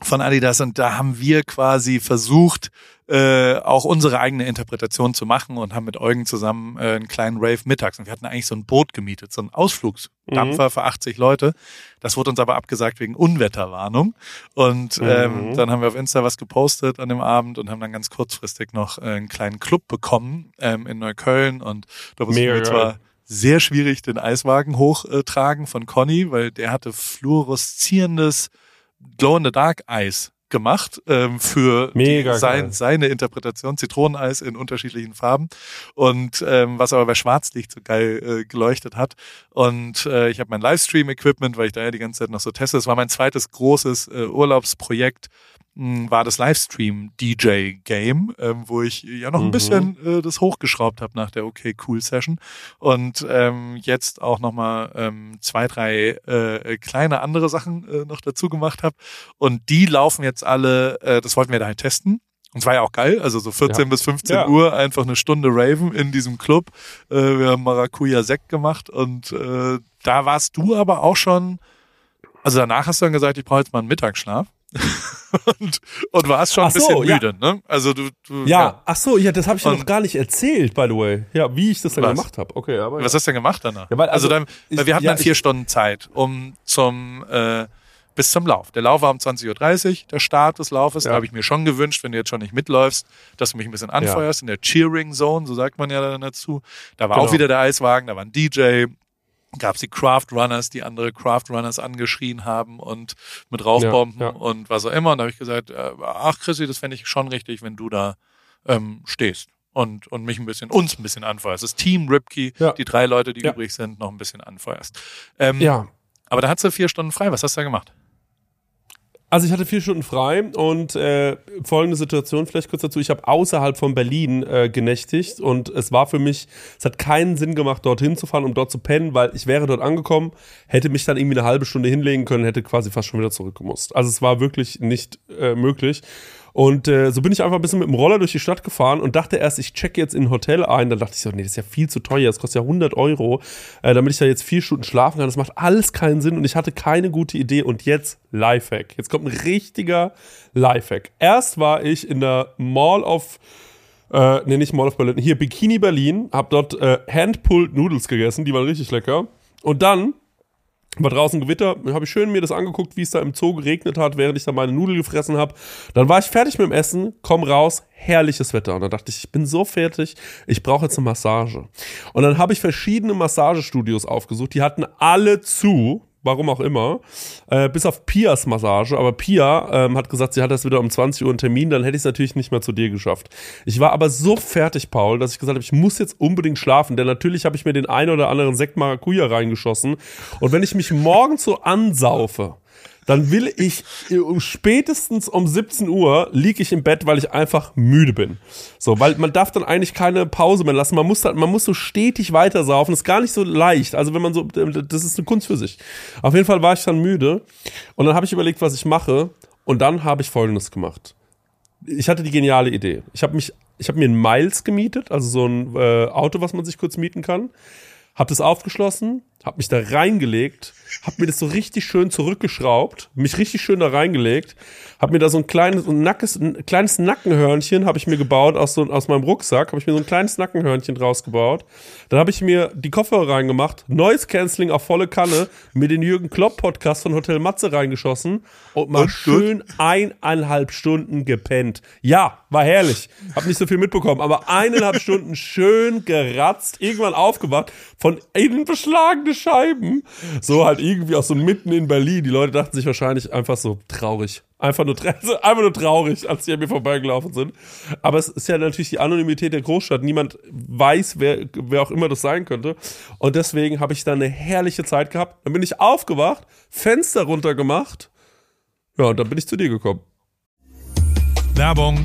von Adidas und da haben wir quasi versucht, äh, auch unsere eigene Interpretation zu machen und haben mit Eugen zusammen äh, einen kleinen Rave mittags. Und wir hatten eigentlich so ein Boot gemietet, so ein Ausflugsdampfer für 80 Leute. Das wurde uns aber abgesagt wegen Unwetterwarnung. Und ähm, Mhm. dann haben wir auf Insta was gepostet an dem Abend und haben dann ganz kurzfristig noch äh, einen kleinen Club bekommen ähm, in Neukölln. Und da mussten wir zwar sehr schwierig den Eiswagen hochtragen von Conny, weil der hatte fluoreszierendes Glow-in-the-Dark-Eis gemacht ähm, für die, sein, seine Interpretation, Zitroneneis in unterschiedlichen Farben und ähm, was aber bei Schwarzlicht so geil äh, geleuchtet hat. Und äh, ich habe mein Livestream-Equipment, weil ich da ja die ganze Zeit noch so teste. Das war mein zweites großes äh, Urlaubsprojekt war das Livestream-DJ-Game, ähm, wo ich ja noch ein Mhm. bisschen äh, das hochgeschraubt habe nach der Okay Cool Session und ähm, jetzt auch nochmal ähm, zwei, drei äh, kleine andere Sachen äh, noch dazu gemacht habe und die laufen jetzt alle, äh, das wollten wir da halt testen. Und es war ja auch geil, also so 14 Ja. bis 15 Ja. Uhr einfach eine Stunde Raven in diesem Club. Äh, wir haben Maracuja Sekt gemacht und äh, da warst du aber auch schon, also danach hast du dann gesagt, ich brauche jetzt mal einen Mittagsschlaf. *laughs* und, und warst schon ein Ach so, bisschen ja. müde, ne? Also du, du Ja, ach so, ja, das habe ich Und- noch gar nicht erzählt, by the way. Ja, wie ich das dann Was? gemacht habe. Okay, aber Was hast du denn gemacht danach? Ja, weil, also, also, dann, ich- weil wir hatten ja, dann vier ich- Stunden Zeit, um zum äh, bis zum Lauf. Der Lauf war um 20.30 Uhr, der Start des Laufes. Ja. Da habe ich mir schon gewünscht, wenn du jetzt schon nicht mitläufst, dass du mich ein bisschen anfeuerst in der Cheering Zone, so sagt man ja dann dazu. Da war Genau. auch wieder der Eiswagen, da war ein DJ, gab es die Craft Runners, die andere Craft Runners angeschrien haben und mit Rauchbomben Ja, ja. und was auch immer. Und da habe ich gesagt, äh, ach Chrissy, das fände ich schon richtig, wenn du da ähm, stehst und, und mich ein bisschen, uns ein bisschen anfeuerst. Das Team Ripkey, Ja. die drei Leute, die übrig sind, noch ein bisschen anfeuerst. Ähm, ja, Aber da hast du vier Stunden frei. Was hast du da gemacht? Also ich hatte vier Stunden frei und äh, folgende Situation vielleicht kurz dazu. Ich habe außerhalb von Berlin äh, genächtigt und es war für mich, es hat keinen Sinn gemacht, dorthin zu fahren, um dort zu pennen, weil ich wäre dort angekommen, hätte mich dann irgendwie eine halbe Stunde hinlegen können, hätte quasi fast schon wieder zurückgemusst. Also es war wirklich nicht äh, möglich. Und äh, so bin ich einfach ein bisschen mit dem Roller durch die Stadt gefahren und dachte erst, ich checke jetzt in ein Hotel ein. Dann dachte ich so, nee, das ist ja viel zu teuer, das kostet ja 100 Euro, äh, damit ich da jetzt vier Stunden schlafen kann. Das macht alles keinen Sinn und ich hatte keine gute Idee. Und jetzt Lifehack. Jetzt kommt ein richtiger Lifehack. Erst war ich in der Mall of äh, nee, nicht Mall of Berlin, hier Bikini Berlin, hab dort äh, Hand-Pulled Noodles gegessen, die waren richtig lecker. Und dann war draußen Gewitter, habe ich schön mir das angeguckt, wie es da im Zoo geregnet hat, während ich da meine Nudel gefressen habe. Dann war ich fertig mit dem Essen, komm raus, herrliches Wetter. Und dann dachte ich, ich bin so fertig, ich brauche jetzt eine Massage. Und dann habe ich verschiedene Massagestudios aufgesucht, die hatten alle zu. Warum auch immer. Äh, bis auf Pias Massage. Aber Pia ähm, hat gesagt, sie hat erst wieder um 20 Uhr einen Termin. Dann hätte ich es natürlich nicht mehr zu dir geschafft. Ich war aber so fertig, Paul, dass ich gesagt habe, ich muss jetzt unbedingt schlafen. Denn natürlich habe ich mir den einen oder anderen Sekt Maracuja reingeschossen. Und wenn ich mich morgen so ansaufe, dann will ich um spätestens um 17 Uhr liege ich im Bett, weil ich einfach müde bin. So, weil man darf dann eigentlich keine Pause mehr lassen. Man muss dann, man muss so stetig weitersaufen. Das ist gar nicht so leicht. Also wenn man so, das ist eine Kunst für sich. Auf jeden Fall war ich dann müde und dann habe ich überlegt, was ich mache und dann habe ich Folgendes gemacht. Ich hatte die geniale Idee. Ich habe mich, ich habe mir ein Miles gemietet, also so ein äh, Auto, was man sich kurz mieten kann. Hab das aufgeschlossen, hab mich da reingelegt, hab mir das so richtig schön zurückgeschraubt, mich richtig schön da reingelegt, hab mir da so ein kleines, ein, nackes, ein kleines Nackenhörnchen habe ich mir gebaut aus, so, aus meinem Rucksack, habe ich mir so ein kleines Nackenhörnchen draus gebaut. Dann habe ich mir die Kopfhörer reingemacht, Noise Cancelling auf volle Kanne, mir den Jürgen Klopp Podcast von Hotel Matze reingeschossen und mal Und? schön eineinhalb Stunden gepennt. Ja, war herrlich. Hab nicht so viel mitbekommen, aber eineinhalb Stunden schön geratzt, irgendwann aufgewacht von innen beschlagene Scheiben. So halt irgendwie auch so mitten in Berlin. Die Leute dachten sich wahrscheinlich einfach so traurig. Einfach nur, *laughs* einfach nur traurig, als die an mir vorbeigelaufen sind. Aber es ist ja natürlich die Anonymität der Großstadt. Niemand weiß, wer, wer auch immer das sein könnte. Und deswegen habe ich da eine herrliche Zeit gehabt. Dann bin ich aufgewacht, Fenster runtergemacht. Ja, und dann bin ich zu dir gekommen. Werbung.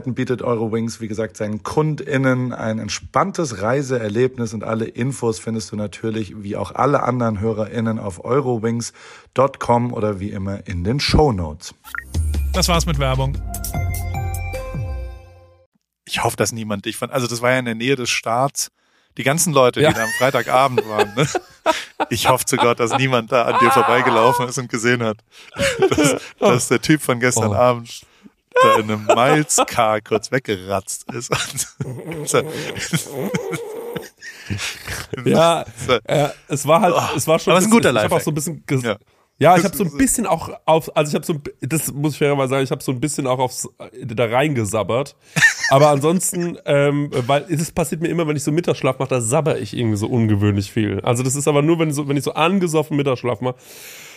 bietet Eurowings, wie gesagt, seinen KundInnen ein entspanntes Reiseerlebnis und alle Infos findest du natürlich, wie auch alle anderen HörerInnen, auf eurowings.com oder wie immer in den Show Notes. Das war's mit Werbung. Ich hoffe, dass niemand dich fand. Also das war ja in der Nähe des Starts. Die ganzen Leute, Ja. die da am Freitagabend waren. Ne? Ich hoffe zu Gott, dass niemand da an dir vorbeigelaufen ist und gesehen hat, dass, dass der Typ von gestern Oh. Abend da in einem Miles-Car kurz weggeratzt ist. *laughs* Ja, äh, es war halt, es war schon. Aber es ist ein guter bisschen- Ich habe auch Lifehack. so ein bisschen. Ja. Ja, ich habe so ein bisschen auch auf, also ich habe so, ein, das muss ich fairerweise sagen, ich habe so ein bisschen auch aufs da reingesabbert. Aber ansonsten, ähm, weil es passiert mir immer, wenn ich so Mittagsschlaf mache, da sabber ich irgendwie so ungewöhnlich viel. Also das ist aber nur, wenn ich so, wenn ich so angesoffen Mittagsschlaf mache.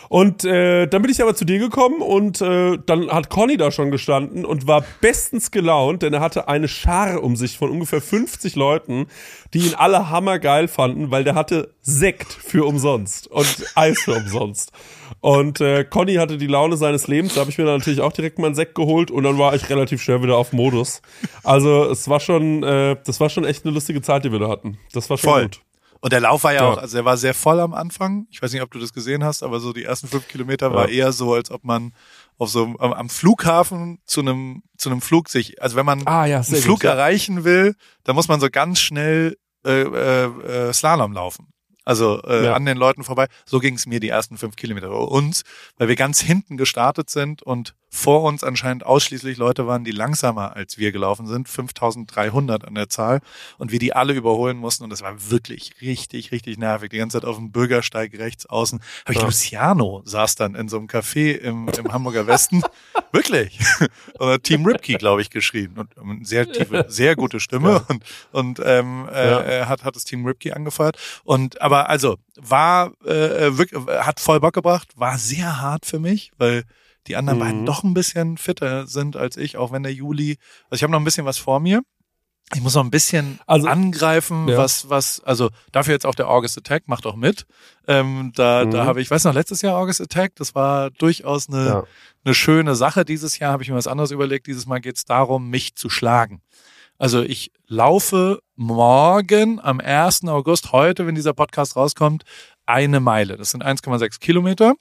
Und äh, dann bin ich aber zu dir gekommen und äh, dann hat Conny da schon gestanden und war bestens gelaunt, denn er hatte eine Schar um sich von ungefähr 50 Leuten, die ihn alle hammergeil fanden, weil der hatte Sekt für umsonst und *laughs* Eis für umsonst. Und äh, Conny hatte die Laune seines Lebens, da habe ich mir dann natürlich auch direkt mal einen Sekt geholt und dann war ich relativ schnell wieder auf Modus. Also es war schon, äh, das war schon echt eine lustige Zeit, die wir da hatten. Das war schon Voll. gut. Und der Lauf war ja, Ja. auch, also er war sehr voll am Anfang. Ich weiß nicht, ob du das gesehen hast, aber so die ersten fünf Kilometer war Ja. eher so, als ob man auf so am, am Flughafen zu einem zu einem Flug sich, also wenn man Ah, ja, einen Flug gut, erreichen will, dann muss man so ganz schnell äh, äh, äh, Slalom laufen. Also äh, Ja. an den Leuten vorbei. So ging es mir die ersten fünf Kilometer. Uns, weil wir ganz hinten gestartet sind und vor uns anscheinend ausschließlich Leute waren, die langsamer als wir gelaufen sind, 5300 an der Zahl und wir die alle überholen mussten und das war wirklich richtig, richtig nervig. Die ganze Zeit auf dem Bürgersteig rechts außen habe ich Ja. Luciano saß dann in so einem Café im, im Hamburger Westen. *laughs* wirklich. *laughs* Hat Team Ripkey, glaube ich, geschrien und eine sehr tiefe, sehr gute Stimme und, und ähm, äh, Ja. er hat, hat das Team Ripkey angefeuert. Und aber also war äh, wirklich, hat voll Bock gebracht, war sehr hart für mich, weil die anderen Mhm. beiden doch ein bisschen fitter sind als ich, auch wenn der Juli. Also ich habe noch ein bisschen was vor mir. Ich muss noch ein bisschen Also- angreifen, Ja. was, was, also dafür jetzt auch der August Attack, macht auch mit. Ähm, da, da Mhm. habe ich, weiß noch, letztes Jahr August Attack, das war durchaus eine, Ja. eine schöne Sache. Dieses Jahr habe ich mir was anderes überlegt. Dieses Mal geht es darum, mich zu schlagen. Also ich laufe morgen am 1. August, heute, wenn dieser Podcast rauskommt, eine Meile. Das sind 1,6 Kilometer.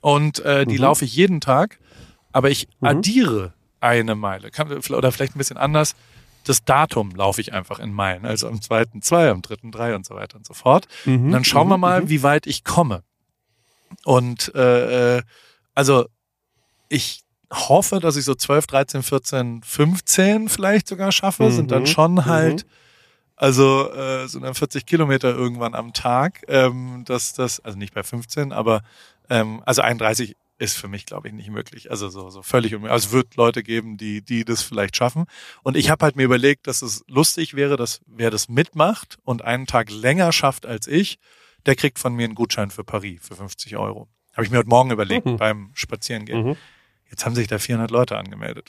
Und äh, die Mhm. laufe ich jeden Tag. Aber ich Mhm. addiere eine Meile. Kann, oder vielleicht ein bisschen anders. Das Datum laufe ich einfach in Meilen. Also am 2. 2, am 3. 3 und so weiter und so fort. Mhm. Und dann schauen wir Mhm. mal, Mhm. wie weit ich komme. Und äh, äh, also ich hoffe, dass ich so 12, 13, 14, 15 vielleicht sogar schaffe. Sind dann Mhm. schon halt, also äh, sind dann 40 Kilometer irgendwann am Tag. Ähm, das, das, also nicht bei 15, aber ähm, also 31 ist für mich, glaube ich, nicht möglich. Also so, so völlig unmöglich. Also es wird Leute geben, die, die das vielleicht schaffen. Und ich habe halt mir überlegt, dass es lustig wäre, dass wer das mitmacht und einen Tag länger schafft als ich, der kriegt von mir einen Gutschein für Paris für 50 Euro. Habe ich mir heute Morgen überlegt Mhm. beim Spazierengehen. Mhm. Jetzt haben sich da 400 Leute angemeldet.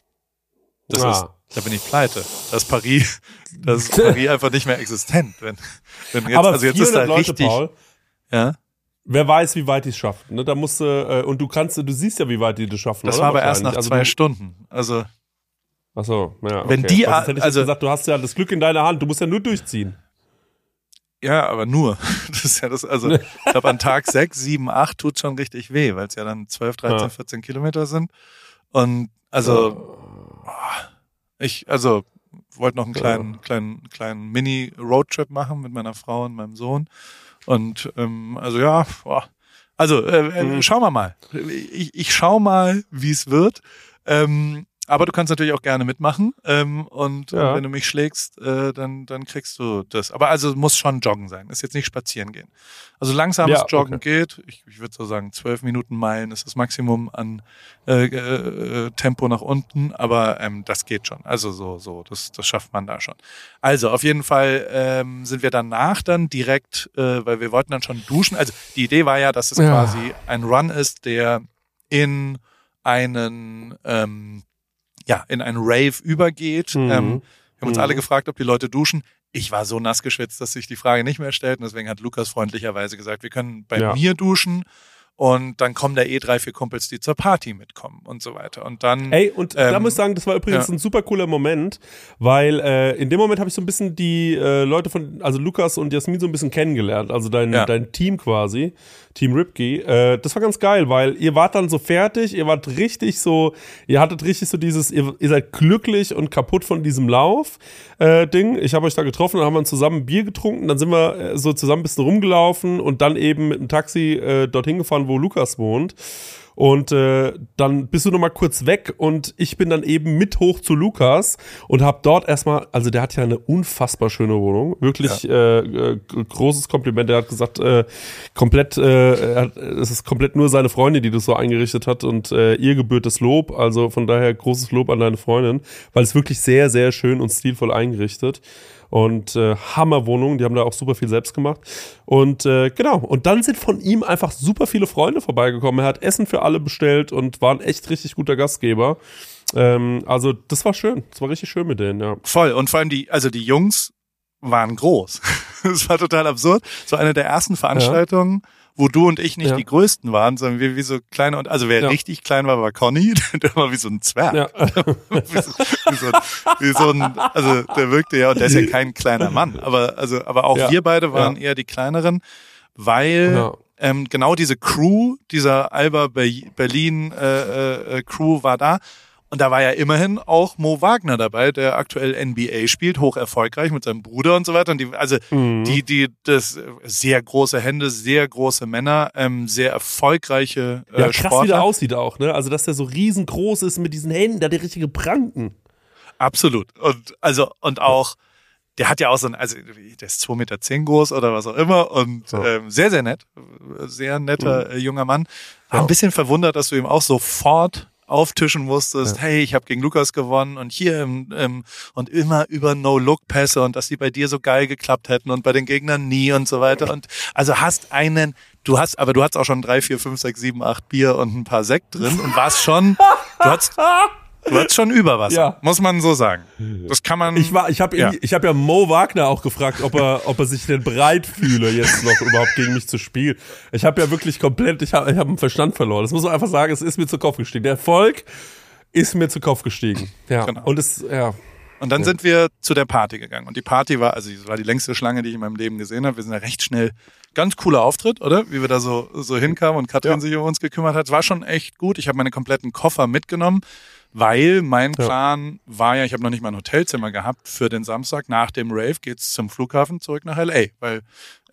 Das Ah. ist, da bin ich pleite. Das ist Paris, das ist Paris *laughs* einfach nicht mehr existent. Wenn, wenn jetzt, Aber also jetzt ist da 400 Leute, richtig, Paul, ja. Wer weiß, wie weit die es schaffen. Ne? Da musst du, äh, und du kannst, du siehst ja, wie weit die das schaffen. Das oder? war aber erst nach Wahrscheinlich. zwei also, Stunden. Also, du- Ach so, ja. Wenn okay. die- Weil sonst hätte ich also- gesagt, du hast ja das Glück in deiner Hand, du musst ja nur durchziehen. ja, aber nur. *laughs* Das ist ja das, also, ich glaube, an Tag *laughs* sechs, sieben, acht tut schon richtig weh, weil es ja dann 12, 13, Ja. 14 Kilometer sind. Und also, ich, also, wollte noch einen kleinen, kleinen, kleinen Mini-Roadtrip machen mit meiner Frau und meinem Sohn. Und ähm, also ja, boah. also äh, äh, Mhm. schauen wir mal. Ich, ich schau mal, wie es wird. Ähm, aber du kannst natürlich auch gerne mitmachen. Ähm, und, Ja. und wenn du mich schlägst, äh, dann, dann kriegst du das. Aber also muss schon joggen sein. Ist jetzt nicht spazieren gehen. Also langsames Ja, Joggen okay. geht. Ich, ich würde so sagen, zwölf Minuten Meilen ist das Maximum an äh, äh, Tempo nach unten, aber ähm, das geht schon. Also so, so, das, das schafft man da schon. Also auf jeden Fall ähm, sind wir danach dann direkt, äh, weil wir wollten dann schon duschen. Also die Idee war ja, dass es Ja. quasi ein Run ist, der in einen ähm, ja, in einen Rave übergeht. Mhm. Ähm, wir haben uns Mhm. alle gefragt, ob die Leute duschen. Ich war so nass geschwitzt, dass sich die Frage nicht mehr stellt. Und deswegen hat Lukas freundlicherweise gesagt, wir können bei Ja. mir duschen und dann kommen da eh drei, vier Kumpels, die zur Party mitkommen und so weiter. Und dann Ey, und da Ähm, muss ich sagen, das war übrigens ja. ein super cooler Moment, weil äh, in dem Moment habe ich so ein bisschen die äh, Leute von, also Lukas und Jasmin so ein bisschen kennengelernt, also dein, Ja. dein Team quasi, Team Ripkey. Äh, das war ganz geil, weil ihr wart dann so fertig, ihr wart richtig so, ihr hattet richtig so dieses, ihr, ihr seid glücklich und kaputt von diesem Lauf äh, Ding. Ich habe euch da getroffen, dann haben wir zusammen ein Bier getrunken, dann sind wir äh, so zusammen ein bisschen rumgelaufen und dann eben mit dem Taxi äh, dorthin gefahren, wo Lukas wohnt. Und äh, dann bist du noch mal kurz weg und ich bin dann eben mit hoch zu Lukas und habe dort erstmal, also der hat ja eine unfassbar schöne Wohnung, wirklich äh, äh, großes Kompliment. Der hat gesagt, äh, komplett, äh, er hat, es ist komplett nur seine Freundin, die das so eingerichtet hat und äh, ihr gebührt das Lob. Also von daher großes Lob an deine Freundin, weil es wirklich sehr, sehr schön und stilvoll eingerichtet und äh, Hammerwohnung, die haben da auch super viel selbst gemacht. Und äh, genau, und dann sind von ihm einfach super viele Freunde vorbeigekommen. Er hat Essen für alle bestellt und war ein echt richtig guter Gastgeber. Ähm, also das war schön, das war richtig schön mit denen, ja. voll. Und vor allem die, also die Jungs waren groß. *laughs* Das war total absurd. So eine der ersten Veranstaltungen, wo du und ich nicht Ja. die größten waren, sondern wir wie so kleine und also wer Ja. richtig klein war, war Conny, *laughs* der war wie so ein Zwerg. Ja, *laughs* wie, so, wie, so, wie so ein, also der wirkte ja, und der ist ja kein kleiner Mann, aber also, aber auch wir beide waren eher die kleineren, weil ähm, genau diese Crew, dieser Alba Ber- Berlin äh, äh, Crew war da. Und da war ja immerhin auch Mo Wagner dabei, der aktuell NBA spielt, hoch erfolgreich mit seinem Bruder und so weiter. Und die, also Mhm. die, die, das sehr große Hände, sehr große Männer, ähm, sehr erfolgreiche äh, ja krass, wie Sportler. der aussieht auch, ne? Also, dass der so riesengroß ist mit diesen Händen, der hat die richtige Pranken. Absolut. Und also und auch, der hat ja auch so ein, also der ist 2,10 Meter zehn groß oder was auch immer und Ja. ähm, sehr, sehr nett. Sehr netter äh, junger Mann. War ein bisschen verwundert, dass du ihm auch sofort auftischen musstest, hey, ich habe gegen Lukas gewonnen und hier ähm, ähm, und immer über No-Look-Pässe und dass die bei dir so geil geklappt hätten und bei den Gegnern nie und so weiter. Und also hast einen, du hast, aber du hast auch schon drei, vier, fünf, sechs, sieben, acht Bier und ein paar Sekt drin und warst schon, du hast, du hast schon Überwasser, Ja. muss man so sagen. Das kann man. Ich war, ich habe Ja. ich habe ja Mo Wagner auch gefragt, ob er, ob er sich denn bereit fühle, jetzt noch überhaupt gegen mich zu spielen. Ich habe ja wirklich komplett, ich habe, ich habe einen Verstand verloren. Das muss man einfach sagen. Es ist mir zu Kopf gestiegen. Der Erfolg ist mir zu Kopf gestiegen. Ja. Genau. Und es, ja. Und dann sind wir zu der Party gegangen. Und die Party war, also es war die längste Schlange, die ich in meinem Leben gesehen habe. Wir sind ja recht schnell, ganz cooler Auftritt, oder? Wie wir da so, so hinkamen und Katrin Ja. sich um uns gekümmert hat. War schon echt gut. Ich habe meine kompletten Koffer mitgenommen, weil mein Ja. Plan war ja, ich habe noch nicht mal ein Hotelzimmer gehabt für den Samstag. Nach dem Rave geht's zum Flughafen zurück nach LA, weil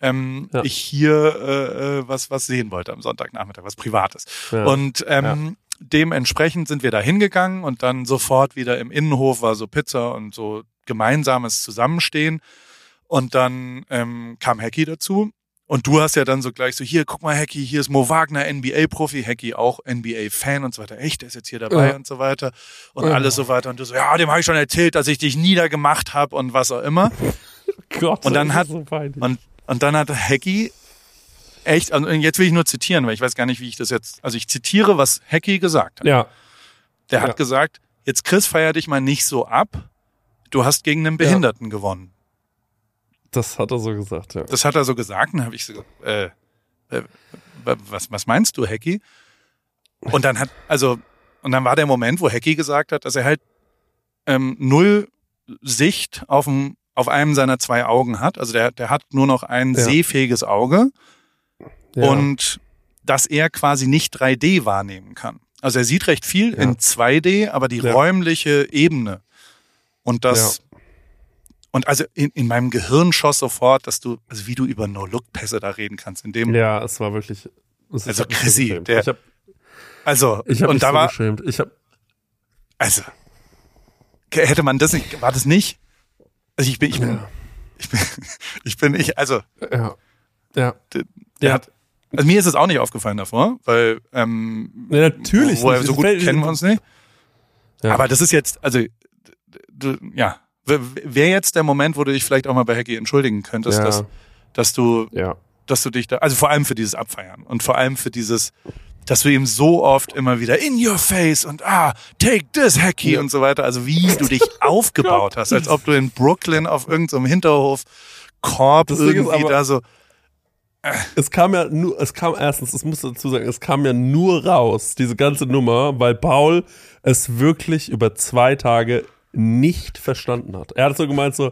ähm, Ja. ich hier äh, äh, was, was sehen wollte am Sonntagnachmittag, was Privates. Ja. Und ähm, dementsprechend sind wir da hingegangen und dann sofort wieder im Innenhof war so Pizza und so gemeinsames Zusammenstehen. Und dann ähm, kam Hacky dazu. Und du hast ja dann so gleich so, hier, guck mal, Hacky, hier ist Mo Wagner, NBA-Profi, Hacky auch NBA-Fan und so weiter. Echt, der ist jetzt hier dabei Ja. und so weiter. Und Ja. alles so weiter. Und du so, ja, dem habe ich schon erzählt, dass ich dich niedergemacht habe und was auch immer. *laughs* Gott, Und dann hat- so. Und, und dann hat Hacky echt, und jetzt will ich nur zitieren, weil ich weiß gar nicht, wie ich das jetzt, also ich zitiere, was Hacky gesagt hat. ja. Der Ja. hat gesagt, jetzt Chris, feier dich mal nicht so ab. Du hast gegen einen Behinderten gewonnen. Das hat er so gesagt, ja. Das hat er so gesagt, und habe ich so, äh, äh, was, was meinst du, Hacky? Und dann hat, also, und dann war der Moment, wo Hacky gesagt hat, dass er halt ähm, null Sicht auf, dem, auf einem seiner zwei Augen hat. Also der, der hat nur noch ein Ja. sehfähiges Auge ja. und dass er quasi nicht 3D wahrnehmen kann. Also er sieht recht viel Ja. in 2D, aber die räumliche Ebene und das und also in, in meinem Gehirn schoss sofort, dass du, also wie du über No-Look-Pässe da reden kannst, in dem, Ja, es war wirklich. Es Also so Chrissy, der- ich habe also ich hab und mich da so war, geschämt. Ich habe also hätte man das nicht, war das nicht? Also ich bin, ich bin, Ja. ich bin, *laughs* ich bin, ich, also ja, ja, der ja. hat, also mir ist es auch nicht aufgefallen davor, weil ähm, Ja, natürlich woher so gut kennen wir uns nicht. Ja. Aber das ist jetzt, also du, ja, wäre jetzt der Moment, wo du dich vielleicht auch mal bei Hacky entschuldigen könntest, Ja. dass, dass du, ja. dass du dich da, also vor allem für dieses Abfeiern und vor allem für dieses, dass du ihm so oft immer wieder in your face und ah, take this Hacky und so weiter, also wie du dich *laughs* *laughs* aufgebaut hast, als ob du in Brooklyn auf irgendeinem Hinterhof Korb Das irgendwie da so, Es kam ja nur, es kam erstens, das muss dazu sagen, es kam ja nur raus, diese ganze Nummer, weil Paul es wirklich über zwei Tage nicht verstanden hat. Er hat so gemeint, so,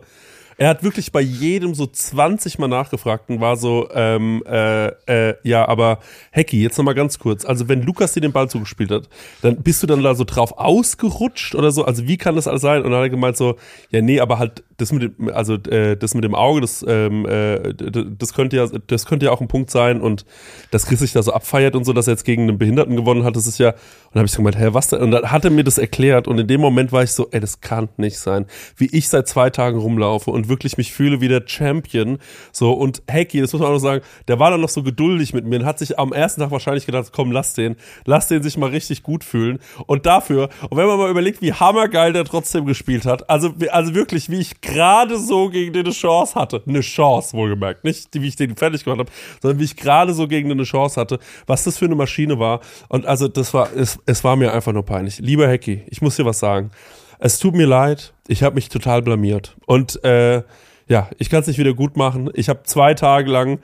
er hat wirklich bei jedem so 20 Mal nachgefragt und war so, ähm, äh, äh, ja, aber Hecki, jetzt nochmal ganz kurz. Also, wenn Lukas dir den Ball zugespielt hat, dann bist du dann da so drauf ausgerutscht oder so? Also, wie kann das alles sein? Und dann hat er gemeint so, ja, nee, aber halt, das mit dem, also, äh, das mit dem Auge, das, ähm, äh, das könnte ja, das könnte ja auch ein Punkt sein und dass Chris sich da so abfeiert und so, dass er jetzt gegen einen Behinderten gewonnen hat, das ist ja, und dann habe ich so gemeint, hä, was denn? Und dann hat er mir das erklärt und in dem Moment war ich so, ey, das kann nicht sein. Wie ich seit zwei Tagen rumlaufe und wirklich mich fühle wie der Champion, so, und Hacky, das muss man auch noch sagen, der war dann noch so geduldig mit mir und hat sich am ersten Tag wahrscheinlich gedacht, komm, lass den, lass den sich mal richtig gut fühlen und dafür, und wenn man mal überlegt, wie hammergeil der trotzdem gespielt hat, also, also wirklich, wie ich gerade so gegen den eine Chance hatte, eine Chance wohlgemerkt, nicht wie ich den fertig gemacht habe, sondern wie ich gerade so gegen den eine Chance hatte, was das für eine Maschine war und also das war, es, es war mir einfach nur peinlich. Lieber Hacky, ich muss dir was sagen. Es tut mir leid, ich habe mich total blamiert und äh, ja, ich kann es nicht wieder gut machen. Ich habe zwei Tage lang,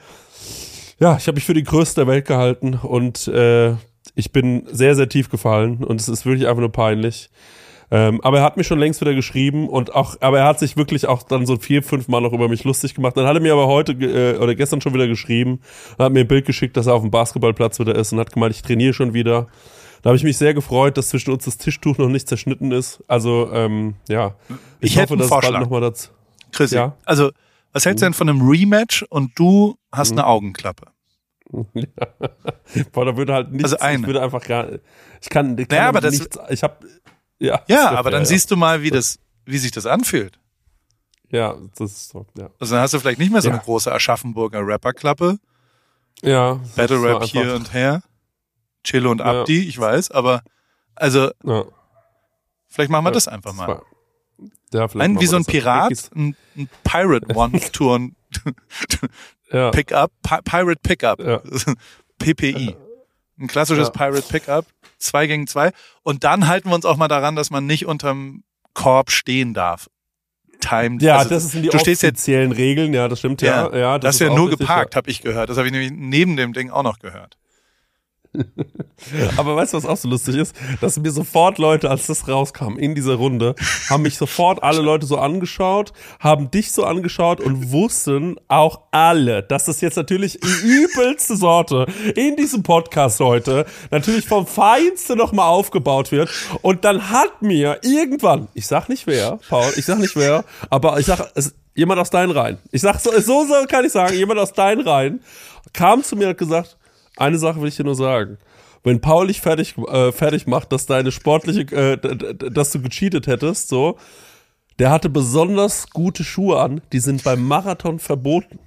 ja, ich habe mich für die Größte der Welt gehalten und äh, ich bin sehr, sehr tief gefallen und es ist wirklich einfach nur peinlich. Ähm, aber er hat mir schon längst wieder geschrieben und auch, aber er hat sich wirklich auch dann so vier, fünf Mal noch über mich lustig gemacht. Dann hat er mir aber heute äh, oder gestern schon wieder geschrieben, hat mir ein Bild geschickt, dass er auf dem Basketballplatz wieder ist und hat gemeint, ich trainiere schon wieder. Da habe ich mich sehr gefreut, dass zwischen uns das Tischtuch noch nicht zerschnitten ist. Also ähm, ja, Ich hätte einen dass bald Vorschlag. noch mal dazu. Chrissy, Ja. also was hältst du denn von einem Rematch und du hast Mhm. eine Augenklappe? *laughs* Boah, da würde halt nichts, Also eine. ich würde einfach gar, ich kann, ich kann Naja, aber das- nichts, ich habe, ja. Ja, aber fair, dann siehst du mal, wie das, wie sich das anfühlt. Ja, das ist so, ja. Also dann hast du vielleicht nicht mehr so Ja. eine große Aschaffenburger Rapperklappe, Ja. Battle Rap hier und her, Chilo und Ja. Abdi, ich weiß, aber also Ja, vielleicht machen wir Ja, das einfach das mal. ja, vielleicht Ein wie so ein das. Pirat, ein, ein Pirate One *laughs* Tour Ja, Pickup, Pi Pirate Pickup, Ja. *laughs* PPI. Ein klassisches Ja. Pirate Pickup, zwei gegen zwei. Und dann halten wir uns auch mal daran, dass man nicht unterm Korb stehen darf. Timed. ja also das sind die du stehst jetzt, offiziellen Regeln, ja, das stimmt, ja. ja, ja, das ist ist ja nur geparkt, habe ich gehört. Das habe ich nämlich neben dem Ding auch noch gehört. Aber weißt du, was auch so lustig ist? Dass mir sofort Leute, als das rauskam in dieser Runde, haben mich sofort alle Leute so angeschaut, haben dich so angeschaut und wussten auch alle, dass das jetzt natürlich die übelste Sorte in diesem Podcast heute natürlich vom Feinsten nochmal aufgebaut wird. Und dann hat mir irgendwann, ich sag nicht wer, Paul, ich sag nicht wer, aber ich sag, es, jemand aus deinen Reihen. Ich sag so, so, so kann ich sagen, jemand aus deinen Reihen kam zu mir und hat gesagt, eine Sache will ich dir nur sagen. Wenn Paul dich fertig, äh, fertig macht, dass deine sportliche, äh, dass du gecheatet hättest, so, der hatte besonders gute Schuhe an, die sind beim Marathon verboten.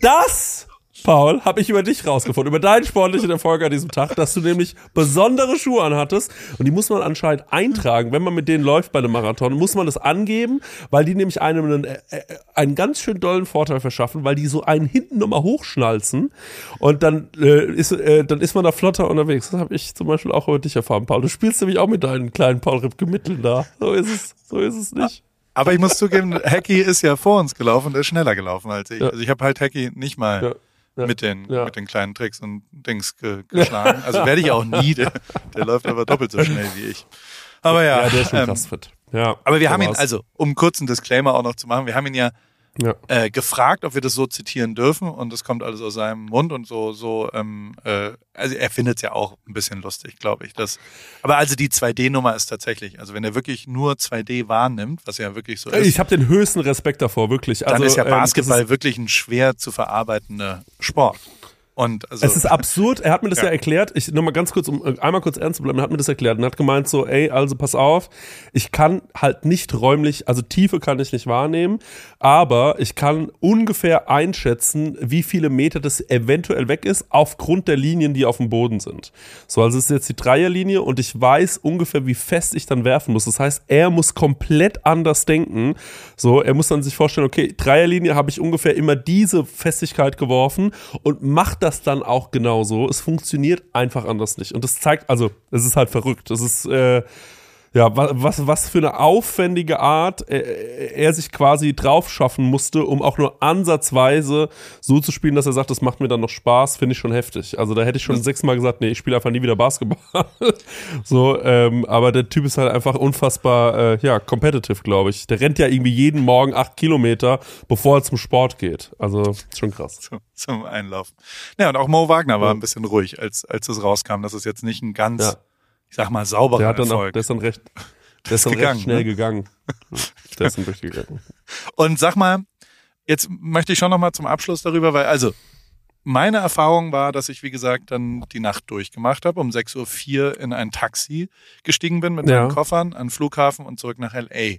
Das, Paul, habe ich über dich rausgefunden, über deinen sportlichen Erfolg an diesem Tag, dass du nämlich besondere Schuhe anhattest und die muss man anscheinend eintragen, wenn man mit denen läuft bei einem Marathon, muss man das angeben, weil die nämlich einem einen, äh, äh, einen ganz schön dollen Vorteil verschaffen, weil die so einen hinten nochmal hochschnalzen und dann, äh, ist, äh, dann ist man da flotter unterwegs. Das habe ich zum Beispiel auch über dich erfahren, Paul. Du spielst nämlich auch mit deinen kleinen Paul Ripke Mitteln da. So ist es, so ist es nicht. Aber ich muss zugeben, Hacky ist ja vor uns gelaufen, der ist schneller gelaufen als ich. Ja. Also ich habe halt Hacky nicht mal Ja. Ja. mit den Ja. mit den kleinen Tricks und Dings ge *laughs* geschlagen. Also werde ich auch nie. Der, der läuft aber doppelt so schnell wie ich. Aber ja, Ja, der ist schon ähm, krass fit. Ja. aber wir haben ihn, also um kurz einen Disclaimer auch noch zu machen, wir haben ihn ja Ja. äh, gefragt, ob wir das so zitieren dürfen und das kommt alles aus seinem Mund und so, so, ähm, äh, also er findet es ja auch ein bisschen lustig, glaube ich. Das, aber also die 2D-Nummer ist tatsächlich, also wenn er wirklich nur 2D wahrnimmt, was ja wirklich so ist, Ich habe den höchsten Respekt davor, wirklich. Also, dann ist ja ähm, Basketball wirklich ein schwer zu verarbeitender Sport. Und also, Es ist absurd. Er hat mir das *laughs* ja, Ja. erklärt. Ich nur mal ganz kurz, um äh, einmal kurz ernst zu bleiben. Er hat mir das erklärt und hat gemeint so, ey, also pass auf, ich kann halt nicht räumlich, also Tiefe kann ich nicht wahrnehmen, aber ich kann ungefähr einschätzen, wie viele Meter das eventuell weg ist, aufgrund der Linien, die auf dem Boden sind. So, also es ist jetzt die Dreierlinie und ich weiß ungefähr, wie fest ich dann werfen muss. Das heißt, er muss komplett anders denken. So, er muss dann sich vorstellen, okay, Dreierlinie habe ich ungefähr immer diese Festigkeit geworfen und macht das dann auch genauso. Es funktioniert einfach anders nicht. Und das zeigt, also, es ist halt verrückt. Es ist, äh, ja, wa- was, was für eine aufwendige Art äh, er sich quasi drauf schaffen musste, um auch nur ansatzweise so zu spielen, dass er sagt, das macht mir dann noch Spaß, finde ich schon heftig. Also da hätte ich schon sechsmal gesagt, nee, ich spiele einfach nie wieder Basketball. *laughs* so, ähm, aber der Typ ist halt einfach unfassbar, äh, ja, competitive, glaube ich. Der rennt ja irgendwie jeden Morgen acht Kilometer, bevor er zum Sport geht. Also, schon krass. zum, zum Einlaufen. Ja, und auch Mo Wagner war Ja. ein bisschen ruhig, als, als es rauskam, dass es jetzt nicht ein ganz, Ja. Ich sag mal, sauberer Der hat dann auch, Erfolg. der ist dann recht, *laughs* der ist dann gegangen, recht schnell ne? gegangen. *laughs* Der ist dann durchgegangen. Und sag mal, jetzt möchte ich schon noch mal zum Abschluss darüber, weil also meine Erfahrung war, dass ich, wie gesagt, dann die Nacht durchgemacht habe, um 6.04 Uhr in ein Taxi gestiegen bin mit Ja. meinen Koffern an den Flughafen und zurück nach L.A.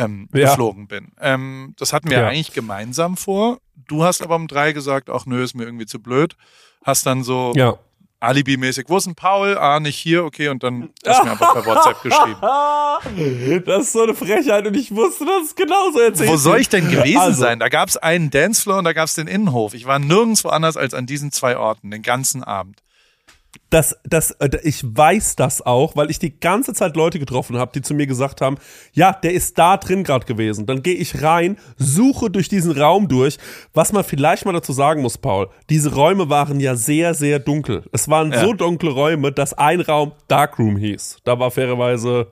Ähm, Ja. geflogen bin. Ähm, das hatten wir Ja. eigentlich gemeinsam vor. Du hast aber um drei gesagt, ach nö, ist mir irgendwie zu blöd. Hast dann so Ja. Alibi-mäßig, wo ist denn Paul? Ah, nicht hier, okay, und dann hast du mir einfach per WhatsApp *laughs* geschrieben. Das ist so eine Frechheit und ich wusste, dass es genauso erzählt Wo soll ich denn gewesen Also. sein? Da gab es einen Dancefloor und da gab es den Innenhof. Ich war nirgendwo anders als an diesen zwei Orten, den ganzen Abend. Das, das, äh, ich weiß das auch, weil ich die ganze Zeit Leute getroffen habe, die zu mir gesagt haben, ja, der ist da drin gerade gewesen. Dann gehe ich rein, suche durch diesen Raum durch. Was man vielleicht mal dazu sagen muss, Paul, diese Räume waren ja sehr, sehr dunkel. Es waren Ja. so dunkle Räume, dass ein Raum Darkroom hieß. Da war fairerweise,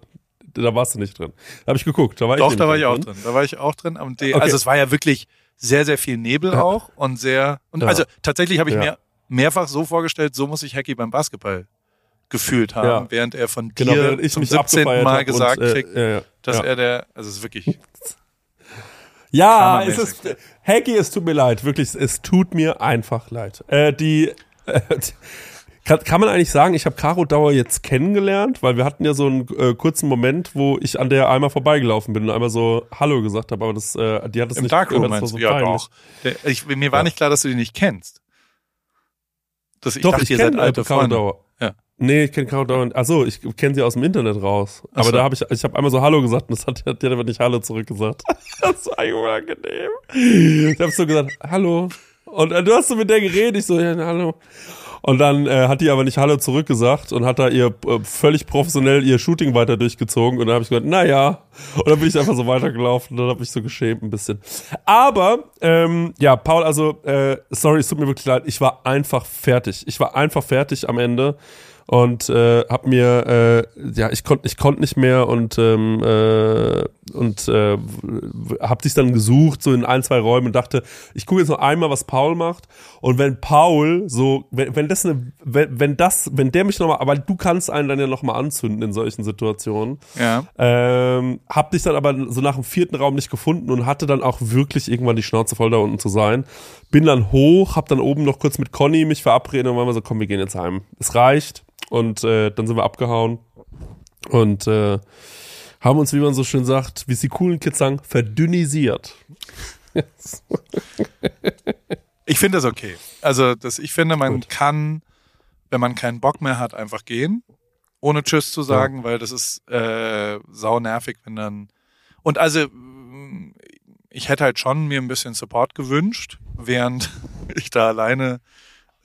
da warst du nicht drin. Da habe ich geguckt. Da war Doch, ich da war ich auch drin. Da war ich auch drin. Und die, Okay. Also es war ja wirklich sehr, sehr viel Nebel auch und sehr. Und Ja. also tatsächlich habe ich Ja. mir mehrfach so vorgestellt, so muss sich Hacky beim Basketball gefühlt haben, Ja. während er von Genau, dir während ich zum mich 17. abgefeiert Mal gesagt und, äh, kriegt, ja, ja, dass ja. er der, also es ist wirklich Ja, es ist, Hacky, es tut mir leid, wirklich, es tut mir einfach leid. Äh, die, äh, kann, kann man eigentlich sagen, ich habe Caro Dauer jetzt kennengelernt, weil wir hatten ja so einen äh, kurzen Moment, wo ich an der einmal vorbeigelaufen bin und einmal so Hallo gesagt habe, aber das, äh, die hat es im nicht Darkroom das war meinst so du? Ja, peinlich. doch. Der, ich, mir war Ja. nicht klar, dass du die nicht kennst. Das, ich Doch, dachte, ich ihr seid kenne alte Freunde. Dauer. Ja. Nee, ich kenne Caro Dauer. Achso, ich kenne sie aus dem Internet raus. Aber so. da habe ich, ich habe einmal so Hallo gesagt und das hat, hat die hat aber nicht Hallo zurückgesagt. *laughs* das war unangenehm. Ich habe so gesagt, Hallo. Und äh, du hast so mit der geredet, ich so, ja, Hallo. Und dann äh, hat die aber nicht Hallo zurückgesagt und hat da ihr äh, völlig professionell ihr Shooting weiter durchgezogen. Und dann habe ich gesagt, naja. Und dann bin ich einfach so weitergelaufen und dann habe ich so geschämt ein bisschen. Aber, ähm, ja, Paul, also, äh, sorry, es tut mir wirklich leid. Ich war einfach fertig. Ich war einfach fertig am Ende und äh, hab mir äh, ja ich konnte ich konnte nicht mehr und ähm, äh, und äh, hab dich dann gesucht so in ein zwei Räumen und dachte ich gucke jetzt noch einmal was Paul macht und wenn Paul so wenn, wenn das eine wenn, wenn das wenn der mich noch mal aber du kannst einen dann ja noch mal anzünden in solchen Situationen Ja. ähm, hab dich dann aber so nach dem vierten Raum nicht gefunden und hatte dann auch wirklich irgendwann die Schnauze voll da unten zu sein. Bin dann hoch, hab dann oben noch kurz mit Conny mich verabredet und waren wir so, komm, wir gehen jetzt heim. Es reicht. Und äh, dann sind wir abgehauen und äh, haben uns, wie man so schön sagt, wie es die coolen Kids sagen, verdünnisiert. *laughs* Ich finde das okay. Also, das, ich finde, man Gut. kann, wenn man keinen Bock mehr hat, einfach gehen, ohne Tschüss zu sagen, weil das ist äh, sau nervig, wenn dann. Und also, ich hätte halt schon mir ein bisschen Support gewünscht, während *laughs* ich da alleine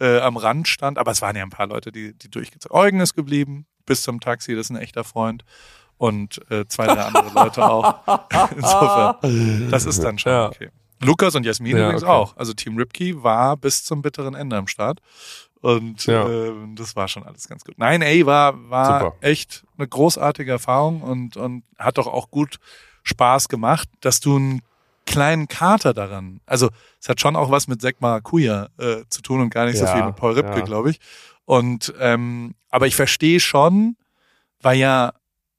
äh, am Rand stand. Aber es waren ja ein paar Leute, die, die durchgezogen. Eugen ist geblieben bis zum Taxi, das ist ein echter Freund. Und äh, zwei, drei andere Leute auch. *laughs* *laughs* Insofern, das ist dann schon Ja. okay. Lukas und Jasmin Ja, übrigens okay. auch. Also Team Ripkey war bis zum bitteren Ende am Start. Und Ja. ähm, das war schon alles ganz gut. Nein, ey, war, war Super. echt eine großartige Erfahrung und, und hat doch auch gut Spaß gemacht, dass du ein kleinen Kater daran. Also es hat schon auch was mit Zack Maracuja äh, zu tun und gar nicht so Ja, viel mit Paul Ripke, ja. glaube ich. Und ähm, aber ich verstehe schon, weil ja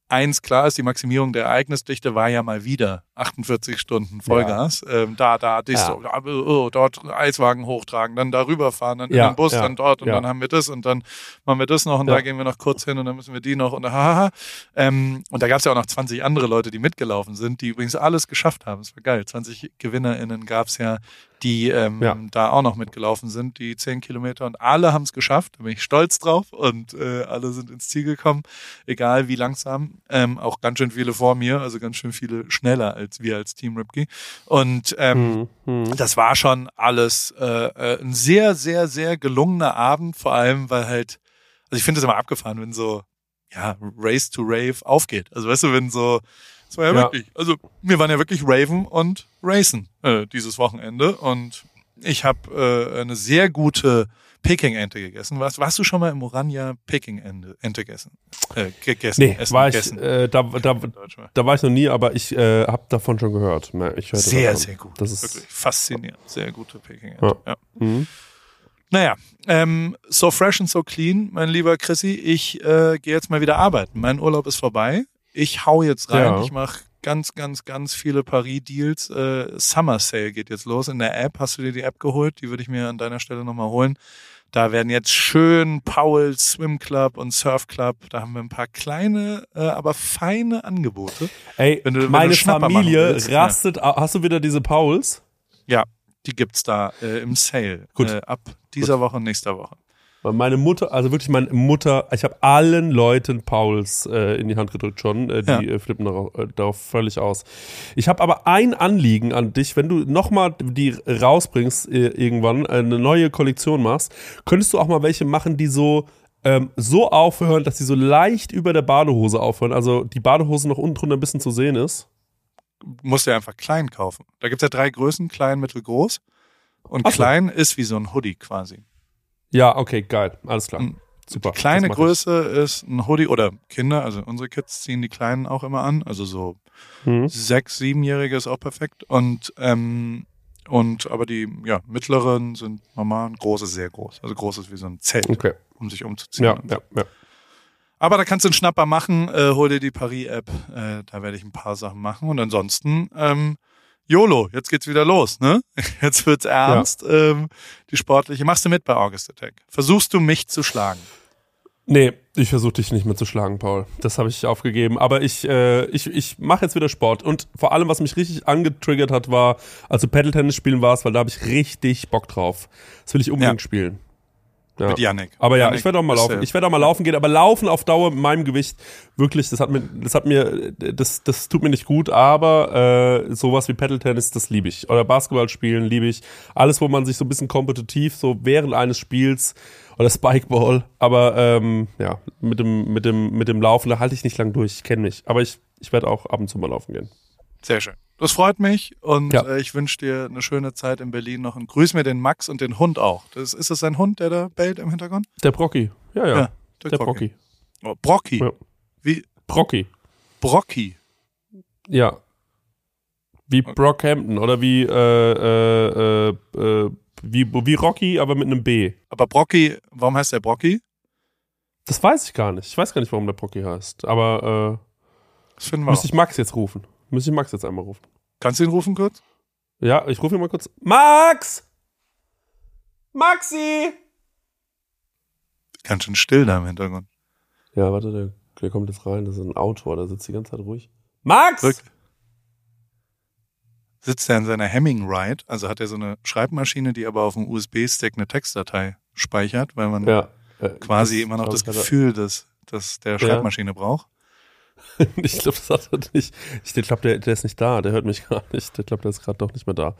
eins klar ist, die Maximierung der Ereignisdichte war ja mal wieder 48 Stunden Vollgas. Ähm, da, da, dies, Ja. da, oh, dort Eiswagen hochtragen, dann darüber fahren, dann in Ja, den Bus, ja, dann dort und ja. dann haben wir das und dann machen wir das noch und Ja. da gehen wir noch kurz hin und dann müssen wir die noch und *laughs* hahaha. Ähm, und da gab es ja auch noch 20 andere Leute, die mitgelaufen sind, die übrigens alles geschafft haben. Es war geil. 20 GewinnerInnen gab es ja, die ähm, Ja. da auch noch mitgelaufen sind, die 10 Kilometer und alle haben es geschafft. Da bin ich stolz drauf und äh, alle sind ins Ziel gekommen, egal wie langsam. Ähm, auch ganz schön viele vor mir, also ganz schön viele schneller als wir als Team Ripke. Und ähm, Hm, hm. das war schon alles äh, äh, ein sehr, sehr, sehr gelungener Abend, vor allem, weil halt, also ich finde es immer abgefahren, wenn so, ja, Race to Rave aufgeht. Also weißt du, wenn so, es war ja, Ja. wirklich, also wir waren ja wirklich Raven und Racen äh, dieses Wochenende und ich habe äh, eine sehr gute Peking-Ente gegessen. Warst, warst du schon mal im Orania Peking-Ente Ente gegessen? Äh, gegessen, Nee, essen, war ich, gegessen. äh, da, da, da war ich noch nie, aber ich äh, habe davon schon gehört. Ich hörte Sehr, davon. sehr gut. Das ist, Wirklich faszinierend. Sehr gute Peking-Ente. Ja. ja. Mhm. Naja, ähm, so fresh and so clean, mein lieber Chrissy. Ich äh, gehe jetzt mal wieder arbeiten. Mein Urlaub ist vorbei. Ich hau jetzt rein. Ja. Ich mache ganz, ganz, ganz viele Paris-Deals. Äh, Summer Sale geht jetzt los in der App. Hast du dir die App geholt? Die würde ich mir an deiner Stelle nochmal holen. Da werden jetzt schön Powell Swim Club und Surf Club. Da haben wir ein paar kleine, äh, aber feine Angebote. Ey, Wenn du- meine Familie willst, ja. rastet. au- Hast du wieder diese Pauls? Ja, die gibt's da äh, im Sale. Gut. Äh, ab dieser Woche und nächster Woche. Meine Mutter, also wirklich meine Mutter, ich habe allen Leuten Pauls äh, in die Hand gedrückt schon, äh, die Ja. äh, flippen darauf, äh, darauf völlig aus. Ich habe aber ein Anliegen an dich, wenn du nochmal die rausbringst äh, irgendwann, eine neue Kollektion machst, könntest du auch mal welche machen, die so ähm, so aufhören, dass sie so leicht über der Badehose aufhören, also die Badehose noch unten drunter ein bisschen zu sehen ist. musst du ja einfach klein kaufen. Da gibt's ja drei Größen, klein, mittel, groß. Und so. klein ist wie so ein Hoodie quasi. Ja, okay, geil, alles klar. Mhm. Super. Die kleine ich. Größe ist ein Hoodie oder Kinder, also unsere Kids ziehen die Kleinen auch immer an. Also so Mhm. sechs, siebenjährige ist auch perfekt. Und ähm, und aber die ja mittleren sind normal, und groß ist sehr groß. Also groß ist wie so ein Zelt, Okay, um sich umzuziehen. ja, ja, ja. Aber da kannst du einen Schnapper machen, äh, hol dir die Paris-App, äh, da werde ich ein paar Sachen machen. Und ansonsten, ähm, YOLO, jetzt geht's wieder los, ne? *laughs* Jetzt wird's ernst. Ähm, die sportliche. Machst du mit bei August Attack? Versuchst du mich zu schlagen? Nee, ich versuche dich nicht mehr zu schlagen, Paul. Das habe ich aufgegeben. Aber ich, äh, ich, ich mache jetzt wieder Sport. Und vor allem, was mich richtig angetriggert hat, war, als du Paddle-Tennis spielen warst, weil da habe ich richtig Bock drauf. Das will ich unbedingt Ja. spielen. Ja. Mit Yannick. Aber ja, Yannick ich werde auch mal laufen. Ich werde auch mal laufen gehen, aber laufen auf Dauer mit meinem Gewicht, wirklich, das hat mir, das hat mir, das, das tut mir nicht gut, aber äh, sowas wie Paddle-Tennis, das liebe ich. Oder Basketball spielen liebe ich. Alles, wo man sich so ein bisschen kompetitiv, so während eines Spiels oder Spikeball, aber ähm, ja, mit dem, mit dem, mit dem Laufen, da halte ich nicht lang durch, ich kenne mich. Aber ich, ich werde auch ab und zu mal laufen gehen. Sehr schön. Das freut mich und Ja. äh, ich wünsche dir eine schöne Zeit in Berlin noch und grüß mir den Max und den Hund auch. Das, ist das ein Hund, der da bellt im Hintergrund? Der Brocki. Ja, ja. Ja, der Brocki. Oh, Brocki. Ja. Wie Brocki. Brocki. Ja. Wie Brockhampton oder wie, äh, äh, äh, äh, wie, wie Rocky, aber mit einem B. Aber Brocki, warum heißt der Brocki? Das weiß ich gar nicht. Ich weiß gar nicht, warum der Brocki heißt. Aber äh, müsste ich Max jetzt rufen. Müsste ich Max jetzt einmal rufen. Kannst du ihn rufen kurz? Ja, ich rufe ihn mal kurz. Max! Maxi! Ganz schön still da im Hintergrund. Ja, warte, der, der kommt jetzt rein. Das ist ein Autor, der sitzt die ganze Zeit ruhig. Max! Drück. Sitzt er in seiner Hemming Ride, also hat er so eine Schreibmaschine, die aber auf dem USB-Stick eine Textdatei speichert, weil man Ja. äh, quasi immer noch das Gefühl des, des der Schreibmaschine braucht. *laughs* Ich glaube, das hat er nicht. Ich glaube, der, der ist nicht da. Der hört mich *laughs* gar nicht. Ich glaube, der ist gerade doch nicht mehr da.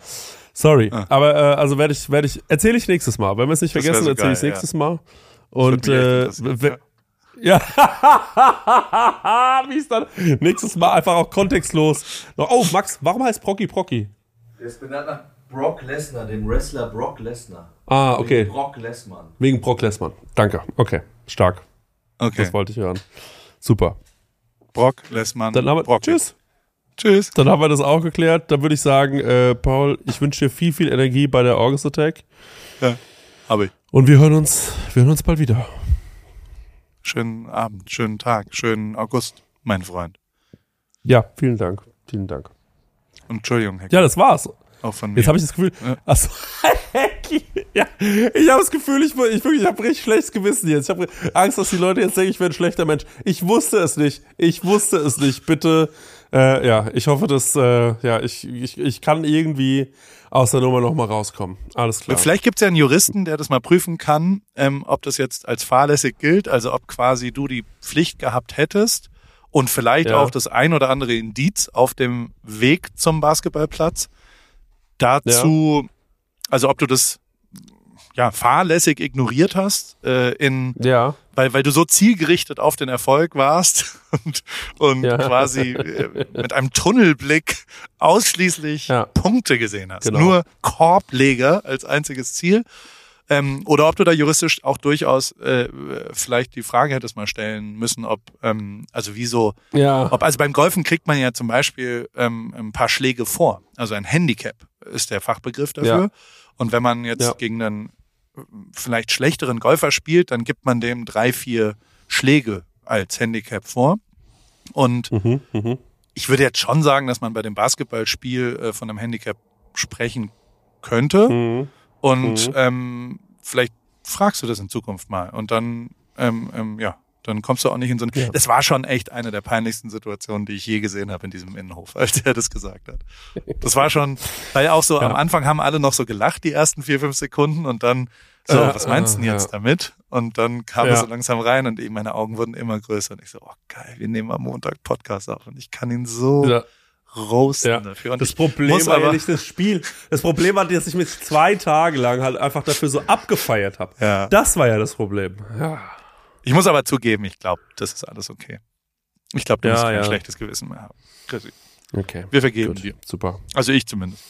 Sorry. Ah. Aber äh, also werde ich, werde ich, erzähle ich nächstes Mal. Wenn wir es nicht Das vergessen, so erzähle ich nächstes Mal. Und äh, echt interessieren, we- ja, *laughs* wie ist dann nächstes Mal einfach auch kontextlos. Oh, Max, warum heißt Procky Procky? Der ist benannt nach Brock Lesnar, dem Wrestler Brock Lesnar. Ah, okay. Brock Lesnar. Wegen Brock Lesnar. Danke. Okay, stark. Okay. Das wollte ich hören. Super. Brock, Lessmann, Dann haben wir, Brocki. tschüss. Tschüss. Dann haben wir das auch geklärt. Dann würde ich sagen, äh, Paul, ich wünsche dir viel, viel Energie bei der August Attack. Ja, habe ich. Und wir hören uns, wir hören uns bald wieder. Schönen Abend, schönen Tag, schönen August, mein Freund. Ja, vielen Dank. Vielen Dank. Und Entschuldigung, Heck, Ja, das war's. auch von mir. Jetzt habe ich das Gefühl, Ja. achso, *laughs* ja, ich habe das Gefühl, ich, ich ich habe richtig schlechtes Gewissen jetzt. Ich habe Angst, dass die Leute jetzt denken, ich wäre ein schlechter Mensch. Ich wusste es nicht. Ich wusste es nicht. Bitte, äh, ja, ich hoffe, dass, äh, ja, ich, ich, ich kann irgendwie aus der Nummer noch mal rauskommen. Alles klar. Vielleicht gibt es ja einen Juristen, der das mal prüfen kann, ähm, ob das jetzt als fahrlässig gilt, also ob quasi du die Pflicht gehabt hättest und vielleicht Ja. auch das ein oder andere Indiz auf dem Weg zum Basketballplatz dazu, also ob du das ja fahrlässig ignoriert hast äh, in Ja, weil, weil du so zielgerichtet auf den Erfolg warst *laughs* und, und Ja. quasi äh, mit einem Tunnelblick ausschließlich Ja. Punkte gesehen hast. Genau. Nur Korbleger als einziges Ziel. Ähm, oder ob du da juristisch auch durchaus äh, vielleicht die Frage hättest mal stellen müssen, ob, ähm, also wieso, ja, ob, also beim Golfen kriegt man ja zum Beispiel ähm, ein paar Schläge vor. Also ein Handicap ist der Fachbegriff dafür. Ja. Und wenn man jetzt Ja. gegen einen äh, vielleicht schlechteren Golfer spielt, dann gibt man dem drei, vier Schläge als Handicap vor. Und mhm, mhm. ich würde jetzt schon sagen, dass man bei dem Basketballspiel äh, von einem Handicap sprechen könnte. Mhm. Und Mhm. ähm, vielleicht fragst du das in Zukunft mal. Und dann, ähm, ähm, ja, dann kommst du auch nicht in so ein. Ja. Das war schon echt eine der peinlichsten Situationen, die ich je gesehen habe in diesem Innenhof, *laughs* als er das gesagt hat. Das war schon, weil auch so Ja. am Anfang haben alle noch so gelacht, die ersten vier, fünf Sekunden und dann so, Ja, was meinst du denn ja. jetzt damit? Und dann kam er Ja. so langsam rein und eben meine Augen wurden immer größer und ich so, oh geil, wir nehmen am Montag Podcast auf und ich kann ihn so Ja. roasten Ja. dafür. Und Das Problem war ja nicht das Spiel. Das Problem war, dass ich mich zwei Tage lang halt einfach dafür so abgefeiert habe. Ja. Das war ja das Problem. Ja. Ich muss aber zugeben, ich glaube, das ist alles okay. Ich glaube, du Ja, musst kein ja. schlechtes Gewissen mehr haben. Chrissy. Okay. Wir vergeben Gut. dir. Super. Also ich zumindest.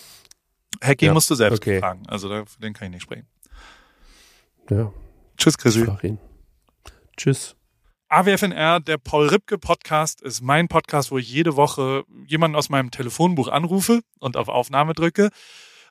Hacky Ja, musst du selbst okay. fragen. Also da, für den kann ich nicht sprechen. Ja. Tschüss, Ich Chrissy. Tschüss. AWFNR, der Paul Ripke Podcast, ist mein Podcast, wo ich jede Woche jemanden aus meinem Telefonbuch anrufe und auf Aufnahme drücke.